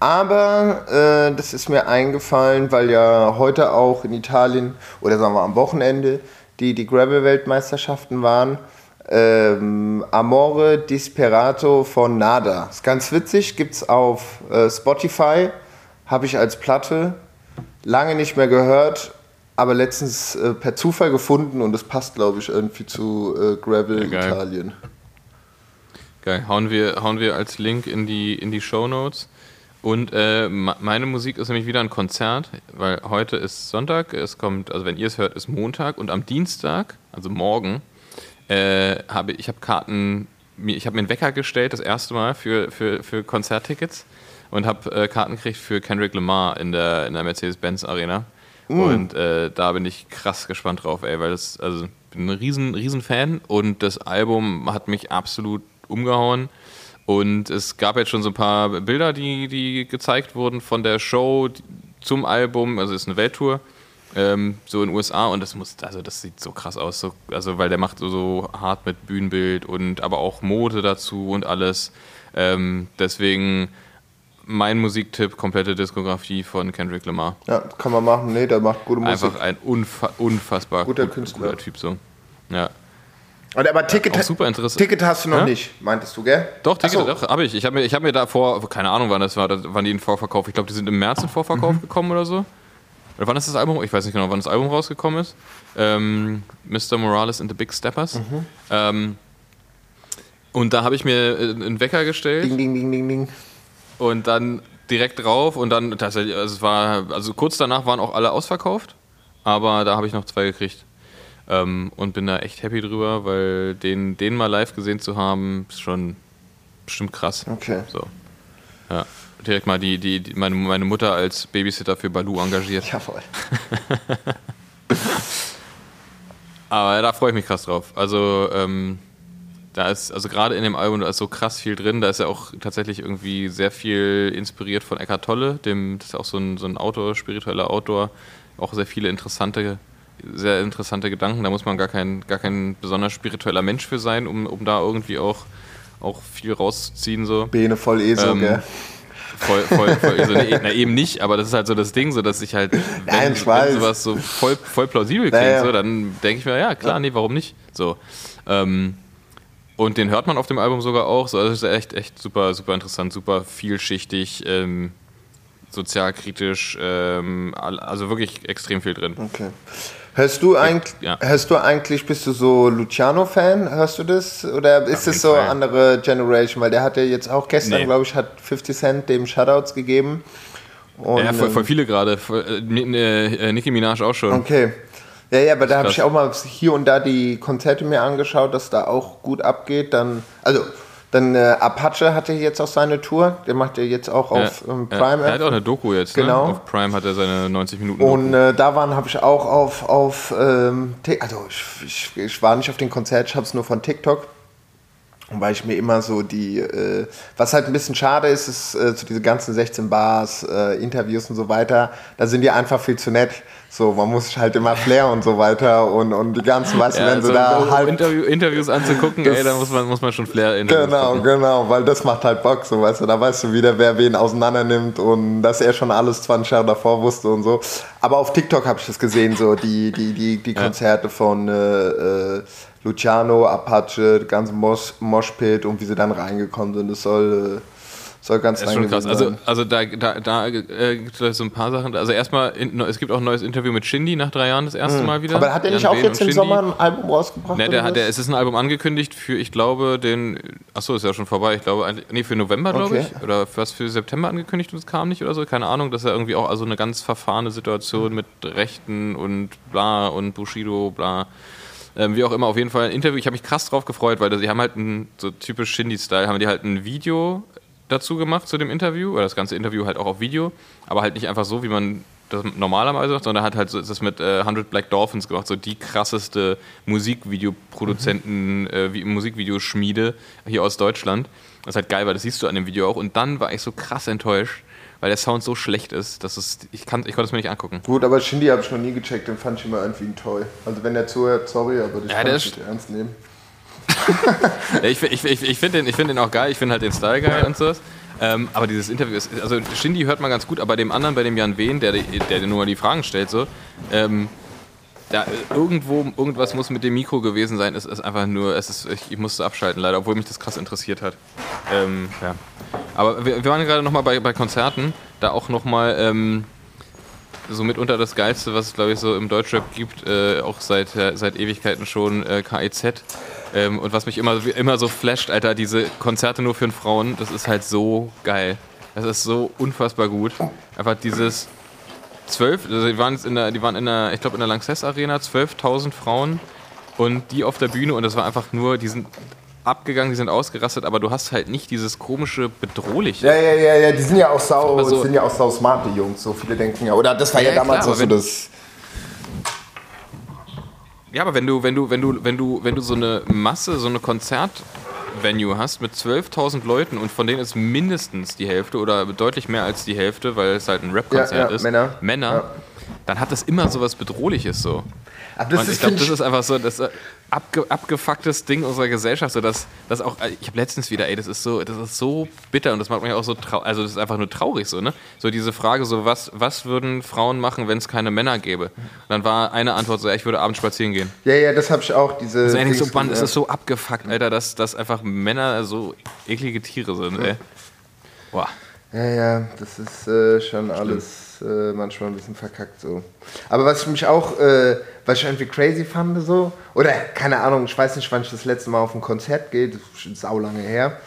aber äh, das ist mir eingefallen, weil ja heute auch in Italien oder sagen wir am Wochenende die, die Gravel-Weltmeisterschaften waren. Ähm, Amore Disperato von Nada. Ist ganz witzig, gibt es auf äh, Spotify, habe ich als Platte lange nicht mehr gehört, aber letztens äh, per Zufall gefunden und es passt, glaube ich, irgendwie zu äh, Gravel ja, Italien. Geil. Hauen wir, hauen wir als Link in die, in die Show Notes. Und äh, meine Musik ist nämlich wieder ein Konzert, weil heute ist Sonntag, es kommt, also wenn ihr es hört, ist Montag und am Dienstag, also morgen, äh, habe ich habe Karten, ich habe mir einen Wecker gestellt, das erste Mal für, für, für Konzerttickets und habe äh, Karten gekriegt für Kendrick Lamar in der, in der Mercedes-Benz Arena. Mm. Und äh, da bin ich krass gespannt drauf, ey, weil das, also bin ein riesen, riesen Fan und das Album hat mich absolut umgehauen. Und es gab jetzt schon so ein paar Bilder, die, die gezeigt wurden von der Show zum Album. Also es ist eine Welttour, ähm, so in den USA. Und das muss, also das sieht so krass aus. So, also weil der macht so, so hart mit Bühnenbild und aber auch Mode dazu und alles. Ähm, deswegen mein Musiktipp, komplette Diskografie von Kendrick Lamar. Ja, kann man machen. Nee, der macht gute Musik. Einfach ein unfa unfassbar guter gut, Künstler. guter Typ so. Ja. Aber Ticket, ja, super interessant. Ticket hast du noch ja? nicht, meintest du, gell? Doch, Ticket so. doch, habe ich. Ich habe mir, hab mir da vor, keine Ahnung, wann das war, wann die in Vorverkauf, ich glaube, die sind im März in Vorverkauf mhm. gekommen oder so. oder wann ist das Album? Ich weiß nicht genau, wann das Album rausgekommen ist. Ähm, Mr. Morales and the Big Steppers. Mhm. Ähm, und da habe ich mir äh, einen Wecker gestellt. Ding, ding, ding, ding, ding. Und dann direkt drauf und dann tatsächlich, also es war, also kurz danach waren auch alle ausverkauft, aber da habe ich noch zwei gekriegt. Ähm, und bin da echt happy drüber, weil den, den mal live gesehen zu haben, ist schon bestimmt krass. Okay. So. Ja. Direkt mal die, die, die meine, meine Mutter als Babysitter für Balu engagiert. Jawohl. Aber da freue ich mich krass drauf. Also, ähm, da ist, also gerade in dem Album, da ist so krass viel drin. Da ist ja auch tatsächlich irgendwie sehr viel inspiriert von Eckhart Tolle, dem, das ist auch so ein, so ein Autor, spiritueller Autor. Auch sehr viele interessante, sehr interessante Gedanken. Da muss man gar kein, gar kein besonders spiritueller Mensch für sein, um, um da irgendwie auch, auch viel rauszuziehen. So. Bene voll so, ähm, gell? Voll, voll, voll also, nee, na, eben nicht, aber das ist halt so das Ding, so dass ich halt, wenn, Nein, ich wenn sowas so voll, voll plausibel klingt, naja. so, dann denke ich mir, ja klar, nee, warum nicht? So. Ähm, und den hört man auf dem Album sogar auch. So, also ist echt, echt super, super interessant, super vielschichtig, ähm, sozialkritisch, ähm, also wirklich extrem viel drin. Okay. Hörst du eigentlich, ja. hörst du eigentlich, bist du so Luciano-Fan? Hörst du das? Oder ist es so Fall. andere Generation? Weil der hat ja jetzt auch gestern, nee. glaube ich, hat 50 Cent dem Shoutouts gegeben. Und, ja, voll, voll ähm, viele gerade. Äh, äh, Nicki Minaj auch schon. Okay. Ja, ja, aber da habe ich auch mal hier und da die Konzerte mir angeschaut, dass da auch gut abgeht. Dann, also, dann äh, Apache hatte jetzt auch seine Tour. Der macht ja jetzt auch ja, auf ähm, Prime. Ja, er hat auch eine Doku jetzt. Ne? Genau. Ne? Auf Prime hat er seine 90 Minuten. Und äh, da waren habe ich auch auf, auf ähm, also ich, ich, ich, war nicht auf den Konzert, ich habe es nur von TikTok. Weil ich mir immer so die, äh, was halt ein bisschen schade ist, ist äh, so diese ganzen 16 Bars, äh, Interviews und so weiter, da sind die einfach viel zu nett. So, man muss halt immer Flair und so weiter und, und die ganzen, weißt du, ja, wenn sie da halt. Interview, Interviews anzugucken, ey, da muss man, muss man schon Flair in Genau, gucken. genau, weil das macht halt Bock, so, weißt du, da weißt du wieder, wer wen auseinander nimmt und dass er schon alles 20 Jahre davor wusste und so. Aber auf TikTok habe ich das gesehen, so, die, die, die, die Konzerte ja. von äh, äh, Luciano, Apache, ganze Mosh, Moshpit und wie sie dann reingekommen sind. Das soll. Äh, soll ganz das ist schon krass. Also, also da, da, da äh, gibt es so ein paar Sachen. Also erstmal, es gibt auch ein neues Interview mit Shindy nach drei Jahren das erste hm. Mal wieder. Aber hat er nicht auch jetzt im Sommer ein Album rausgebracht? Ne, der hat, der, es ist ein Album angekündigt für, ich glaube, den, achso, ist ja schon vorbei, ich glaube, nee, für November, glaube okay. ich. Oder fast für September angekündigt und es kam nicht oder so, keine Ahnung. Das ist ja irgendwie auch also eine ganz verfahrene Situation mit Rechten und bla und Bushido, bla. Ähm, wie auch immer, auf jeden Fall ein Interview. Ich habe mich krass drauf gefreut, weil sie haben halt ein, so typisch Shindy-Style, haben die halt ein Video dazu gemacht zu dem Interview, oder das ganze Interview halt auch auf Video, aber halt nicht einfach so, wie man das normalerweise macht, sondern hat halt so, ist das mit äh, 100 Black Dolphins gemacht, so die krasseste Musikvideoproduzenten, mhm. äh, Musikvideoschmiede hier aus Deutschland. Das ist halt geil, weil das siehst du an dem Video auch. Und dann war ich so krass enttäuscht, weil der Sound so schlecht ist, dass es, ich, kann, ich konnte es mir nicht angucken. Gut, aber Shindy habe ich noch nie gecheckt, den fand ich immer irgendwie toll. Also wenn der zuhört, sorry, aber das ja, kann ich nicht ernst nehmen. ich ich, ich, ich finde den, find den auch geil, ich finde halt den Style geil und so. Ähm, aber dieses Interview ist, also Shindy hört man ganz gut, aber dem anderen, bei dem Jan Wehn, der, der, der nur mal die Fragen stellt, so, ähm, da, irgendwo, irgendwas muss mit dem Mikro gewesen sein. Es ist einfach nur, es ist, ich, ich musste abschalten leider, obwohl mich das krass interessiert hat. Ähm, ja. Aber wir, wir waren gerade nochmal bei, bei Konzerten, da auch nochmal ähm, so mitunter das Geilste, was es glaube ich so im Deutschrap gibt, äh, auch seit, seit Ewigkeiten schon, äh, KIZ. Ähm, und was mich immer, immer so flasht, Alter, diese Konzerte nur für Frauen, das ist halt so geil. Das ist so unfassbar gut. Einfach dieses zwölf, also die waren in der, die waren in der, ich glaube in der Lanxess Arena, 12.000 Frauen und die auf der Bühne und das war einfach nur, die sind abgegangen, die sind ausgerastet, aber du hast halt nicht dieses komische Bedrohliche. Ja, ja, ja, ja, die sind ja auch sau, also, sind ja auch sau smart, die Jungs, so viele denken ja. Oder das war ja, ja damals klar, so das. Ja, aber wenn du, wenn du, wenn du, wenn du, wenn du so eine Masse, so eine Konzertvenue hast mit 12.000 Leuten und von denen ist mindestens die Hälfte oder deutlich mehr als die Hälfte, weil es halt ein Rap-Konzert ja, ja, ist, Männer, Männer dann hat das immer so was Bedrohliches so. Aber das und ich glaube, das ist einfach so das abge, abgefucktes Ding unserer Gesellschaft, so dass das auch. Ich habe letztens wieder, ey, das ist so, das ist so bitter und das macht mich auch so traurig. Also das ist einfach nur traurig so, ne? So diese Frage, so was, was würden Frauen machen, wenn es keine Männer gäbe? Und dann war eine Antwort so, ja, ich würde abends spazieren gehen. Ja, ja, das habe ich auch. Diese. Das ist, so, Mann, es ist so abgefuckt, Alter, dass, dass einfach Männer so eklige Tiere sind, ey. Boah. Ja, ja, das ist äh, schon alles äh, manchmal ein bisschen verkackt so. Aber was ich mich auch, äh, was ich irgendwie crazy fand so, oder keine Ahnung, ich weiß nicht, wann ich das letzte Mal auf ein Konzert gehe, das ist sau lange her.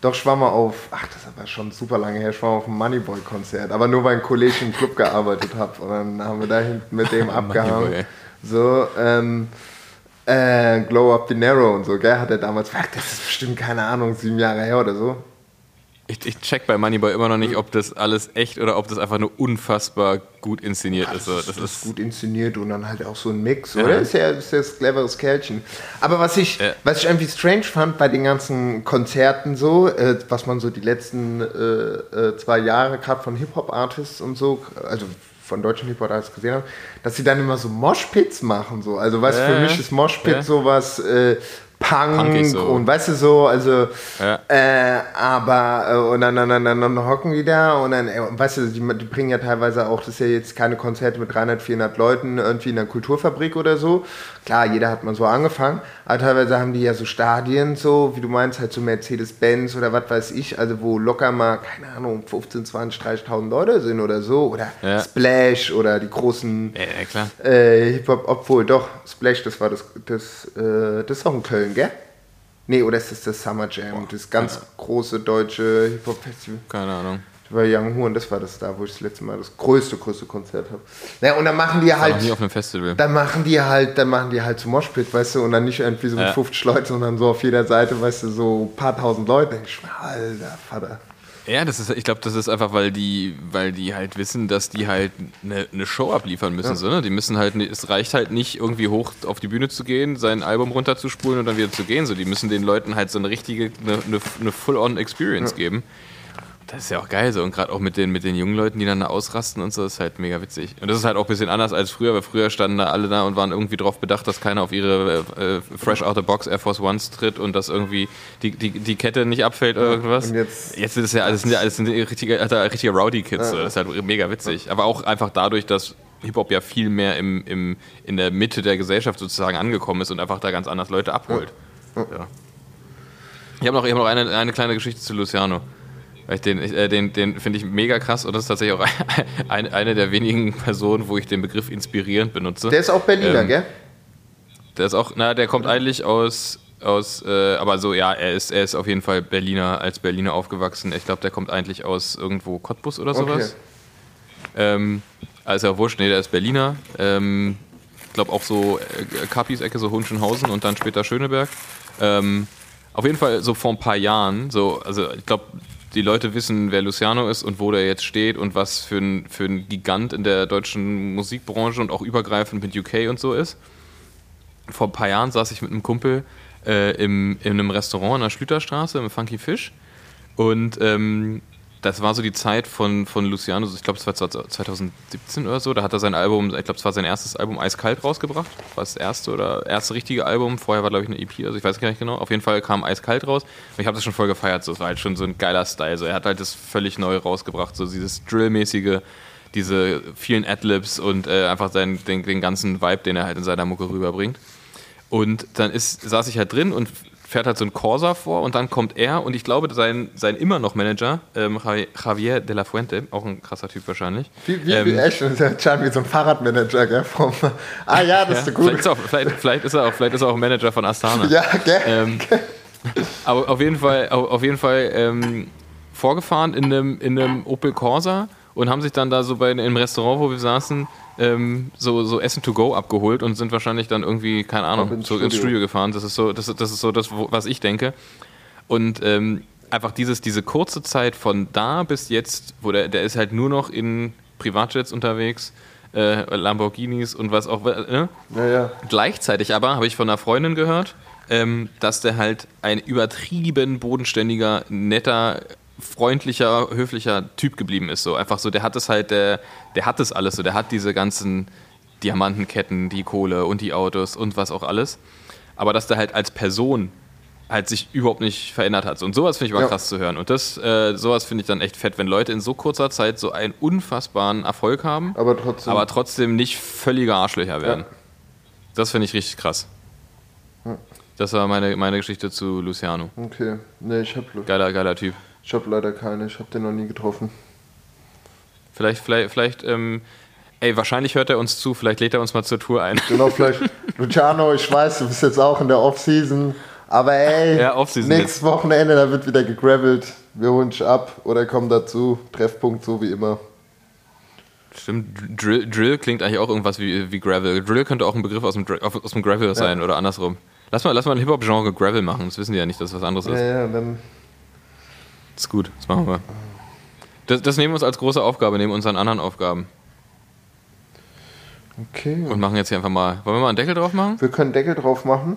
Doch, ich war mal auf, ach, das ist aber schon super lange her, ich war mal auf einem Moneyboy-Konzert, aber nur weil ein Kollege im Club gearbeitet hat. Und dann haben wir da hinten mit dem abgehangen. so, ähm, äh, Glow Up the Narrow und so, gell, hat er damals, das ist bestimmt, keine Ahnung, sieben Jahre her oder so. Ich, ich, check bei Moneyboy immer noch nicht, ob das alles echt oder ob das einfach nur unfassbar gut inszeniert ja, ist. Das, das, ist gut inszeniert und dann halt auch so ein Mix, oder? Ja. Ist ja, ist ja das cleveres Kerlchen. Aber was ich, ja. was ich irgendwie strange fand bei den ganzen Konzerten so, äh, was man so die letzten äh, äh, zwei Jahre gerade von Hip-Hop-Artists und so, also von deutschen Hip-Hop-Artists gesehen habe, dass sie dann immer so Moshpits machen. So. Also was für mich ist Moshpit sowas äh, Punk so. und weißt du so, also ja. äh, aber äh, und dann, dann, dann, dann, hocken die da und dann, äh, weißt du, die, die, bringen ja teilweise auch, das ist ja jetzt keine Konzerte mit 300, 400 Leuten irgendwie in einer Kulturfabrik oder so. Klar, jeder hat mal so angefangen, aber teilweise haben die ja so Stadien so, wie du meinst, halt so Mercedes-Benz oder was weiß ich, also wo locker mal, keine Ahnung, 15, 20, 30.000 Leute sind oder so oder ja. Splash oder die großen ja, äh, Hip-Hop, obwohl doch, Splash, das war das, das, äh, das ist auch in Köln, gell? Nee, oder ist das das Summer Jam? Boah, das ganz große deutsche Hip-Hop-Festival. Keine Ahnung. Bei Young Horn, das war das da, wo ich das letzte Mal das größte, größte Konzert habe. Naja, und dann machen die halt. Noch nie auf einem Festival. Dann machen die halt, dann machen die halt so Moshpit, weißt du, und dann nicht irgendwie so mit ja. 50 Leuten, sondern so auf jeder Seite, weißt du, so ein paar tausend Leute. Ich, alter Vater. Ja, das ist, ich glaube, das ist einfach, weil die, weil die halt wissen, dass die halt eine, eine Show abliefern müssen. Ja. So, ne? Die müssen halt, es reicht halt nicht, irgendwie hoch auf die Bühne zu gehen, sein Album runterzuspulen und dann wieder zu gehen. So, die müssen den Leuten halt so eine richtige, eine, eine, eine Full-on-Experience ja. geben. Das ist ja auch geil so. Und gerade auch mit den, mit den jungen Leuten, die dann da ausrasten und so, ist halt mega witzig. Und das ist halt auch ein bisschen anders als früher, weil früher standen da alle da und waren irgendwie darauf bedacht, dass keiner auf ihre äh, Fresh Out the Box Air Force Ones tritt und dass irgendwie die, die, die Kette nicht abfällt oder irgendwas. Und jetzt, jetzt ist es ja alles, sind ja alles sind richtige, richtige Rowdy-Kids. So. Das ist halt mega witzig. Aber auch einfach dadurch, dass Hip-Hop ja viel mehr im, im, in der Mitte der Gesellschaft sozusagen angekommen ist und einfach da ganz anders Leute abholt. Ja. Ich habe noch, hab noch eine, eine kleine Geschichte zu Luciano. Weil ich den, äh, den, den finde ich mega krass und das ist tatsächlich auch eine, eine der wenigen Personen, wo ich den Begriff inspirierend benutze. Der ist auch Berliner, ähm, gell? Der ist auch, na, der kommt eigentlich aus, aus äh, aber so, ja, er ist, er ist auf jeden Fall Berliner, als Berliner aufgewachsen. Ich glaube, der kommt eigentlich aus irgendwo Cottbus oder sowas. Okay. Ähm, also wurscht, nee, der ist Berliner. Ähm, ich glaube auch so äh, Kapis Ecke, so Hunschenhausen und dann später Schöneberg. Ähm, auf jeden Fall so vor ein paar Jahren, so, also ich glaube, die Leute wissen, wer Luciano ist und wo der jetzt steht und was für ein, für ein Gigant in der deutschen Musikbranche und auch übergreifend mit UK und so ist. Vor ein paar Jahren saß ich mit einem Kumpel äh, im, in einem Restaurant in der Schlüterstraße, im Funky Fish. Und ähm, das war so die Zeit von, von Luciano, ich glaube, es war 2017 oder so. Da hat er sein Album, ich glaube, es war sein erstes Album Eiskalt rausgebracht. War das erste oder erste richtige Album. Vorher war, glaube ich, eine EP, also ich weiß gar nicht genau. Auf jeden Fall kam Eiskalt raus. Und ich habe das schon voll gefeiert. So. Es war halt schon so ein geiler Style. So. Er hat halt das völlig neu rausgebracht. So dieses Drill-mäßige, diese vielen Adlibs und äh, einfach seinen, den, den ganzen Vibe, den er halt in seiner Mucke rüberbringt. Und dann ist, saß ich halt drin und fährt halt so ein Corsa vor und dann kommt er und ich glaube, sein, sein immer noch Manager, ähm, Javier de la Fuente, auch ein krasser Typ wahrscheinlich. Wie, wie, ähm, wie echt, wie so ein Fahrradmanager, gell? Vom, ah ja, das ja, ist gut. Vielleicht ist, auch, vielleicht, vielleicht, ist er auch, vielleicht ist er auch Manager von Astana. Ja, gell? Ähm, aber auf jeden Fall, auf, auf jeden Fall ähm, vorgefahren in einem, in einem Opel Corsa und haben sich dann da so bei im Restaurant, wo wir saßen, ähm, so, so Essen to go abgeholt und sind wahrscheinlich dann irgendwie, keine Ahnung, ins, so Studio. ins Studio gefahren. Das ist so, das, das ist so das, was ich denke. Und ähm, einfach dieses, diese kurze Zeit von da bis jetzt, wo der, der ist halt nur noch in Privatjets unterwegs, äh, Lamborghinis und was auch. Äh? Ja, ja. Gleichzeitig aber habe ich von einer Freundin gehört, ähm, dass der halt ein übertrieben bodenständiger, netter, freundlicher, höflicher Typ geblieben ist. So einfach so, der hat es halt, der, der hat das alles so, der hat diese ganzen Diamantenketten, die Kohle und die Autos und was auch alles. Aber dass der halt als Person halt sich überhaupt nicht verändert hat. Und sowas finde ich aber ja. krass zu hören. Und das, äh, sowas finde ich dann echt fett, wenn Leute in so kurzer Zeit so einen unfassbaren Erfolg haben, aber trotzdem, aber trotzdem nicht völlige Arschlöcher werden. Ja. Das finde ich richtig krass. Das war meine, meine Geschichte zu Luciano. Okay, ne, ich hab Lust. Geiler, geiler Typ. Ich habe leider keine, ich habe den noch nie getroffen. Vielleicht, vielleicht, vielleicht, ähm, ey, wahrscheinlich hört er uns zu, vielleicht lädt er uns mal zur Tour ein. Genau, vielleicht, Luciano, ich weiß, du bist jetzt auch in der Off-Season, aber ey, ja, nächstes Wochenende, da wird wieder gegravelt. Wir holen dich ab oder kommen dazu. Treffpunkt so wie immer. Stimmt, Drill, Drill klingt eigentlich auch irgendwas wie, wie Gravel. Drill könnte auch ein Begriff aus dem, aus dem Gravel sein ja. oder andersrum. Lass mal, lass mal ein Hip-Hop-Genre Gravel machen. Das wissen die ja nicht, dass es was anderes ist. Ja, ja, dann. Das ist gut, das machen wir. Das, das nehmen wir uns als große Aufgabe, neben unseren anderen Aufgaben. Okay. Und machen jetzt hier einfach mal. Wollen wir mal einen Deckel drauf machen? Wir können Deckel drauf machen.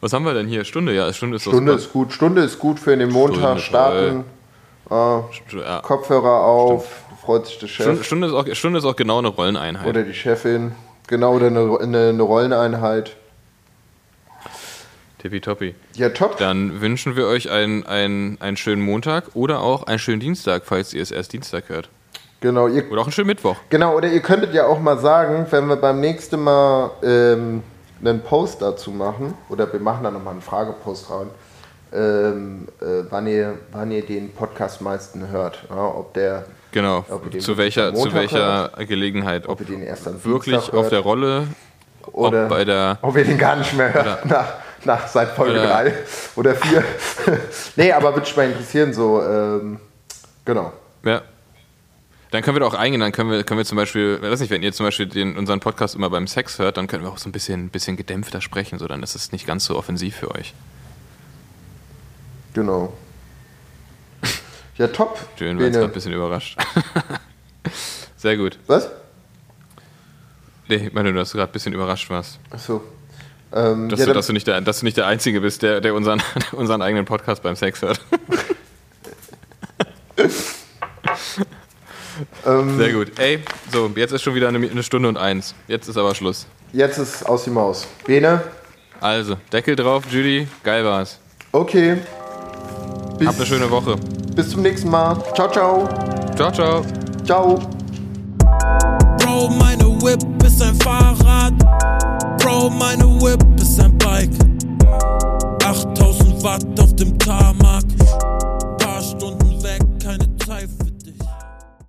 Was haben wir denn hier? Stunde, ja, Stunde ist Stunde ist gut. Stunde ist gut für den Montag Stunde, starten. Äh. Kopfhörer auf, Stimmt. freut sich der Chef. Stunde, Stunde, ist auch, Stunde ist auch genau eine Rolleneinheit. Oder die Chefin. Genau, oder eine, eine, eine Rolleneinheit. Tippitoppi. Ja, top. Dann wünschen wir euch einen, einen, einen schönen Montag oder auch einen schönen Dienstag, falls ihr es erst Dienstag hört. Genau. Ihr, oder auch einen schönen Mittwoch. Genau, oder ihr könntet ja auch mal sagen, wenn wir beim nächsten Mal ähm, einen Post dazu machen, oder wir machen da nochmal einen Fragepost rein, ähm, äh, wann, ihr, wann ihr den Podcast meisten hört. Ja, ob der Genau, zu welcher, zu welcher hört, Gelegenheit. Ob, ob ihr den erst am wirklich auf der Rolle oder ob, bei der, ob ihr den gar nicht mehr hört nach, nach seit Folge 3 oder 4. nee, aber würde mich mal interessieren, so, ähm, genau. Ja. Dann können wir da auch eingehen, dann können wir, können wir zum Beispiel, weiß nicht, wenn ihr zum Beispiel den, unseren Podcast immer beim Sex hört, dann können wir auch so ein bisschen, bisschen gedämpfter sprechen, so dann ist es nicht ganz so offensiv für euch. Genau. Ja, top. Schön, war jetzt ein bisschen überrascht. Sehr gut. Was? Nee, ich meine, du hast gerade ein bisschen überrascht warst. Achso. Ähm, dass, ja, du, dass, du nicht der, dass du nicht der Einzige bist, der, der unseren, unseren eigenen Podcast beim Sex hört. ähm, Sehr gut. Ey, so, jetzt ist schon wieder eine, eine, Stunde und eins. Jetzt ist aber Schluss. Jetzt ist aus die Maus. Bene? Also, Deckel drauf, Judy. Geil war's. Okay. Bis, Habt eine schöne Woche. Bis zum nächsten Mal. Ciao, ciao. Ciao, ciao. Ciao. Whip ist ein Fahrrad. Bro, meine Whip ist ein Bike. 8000 Watt auf dem Tarmac.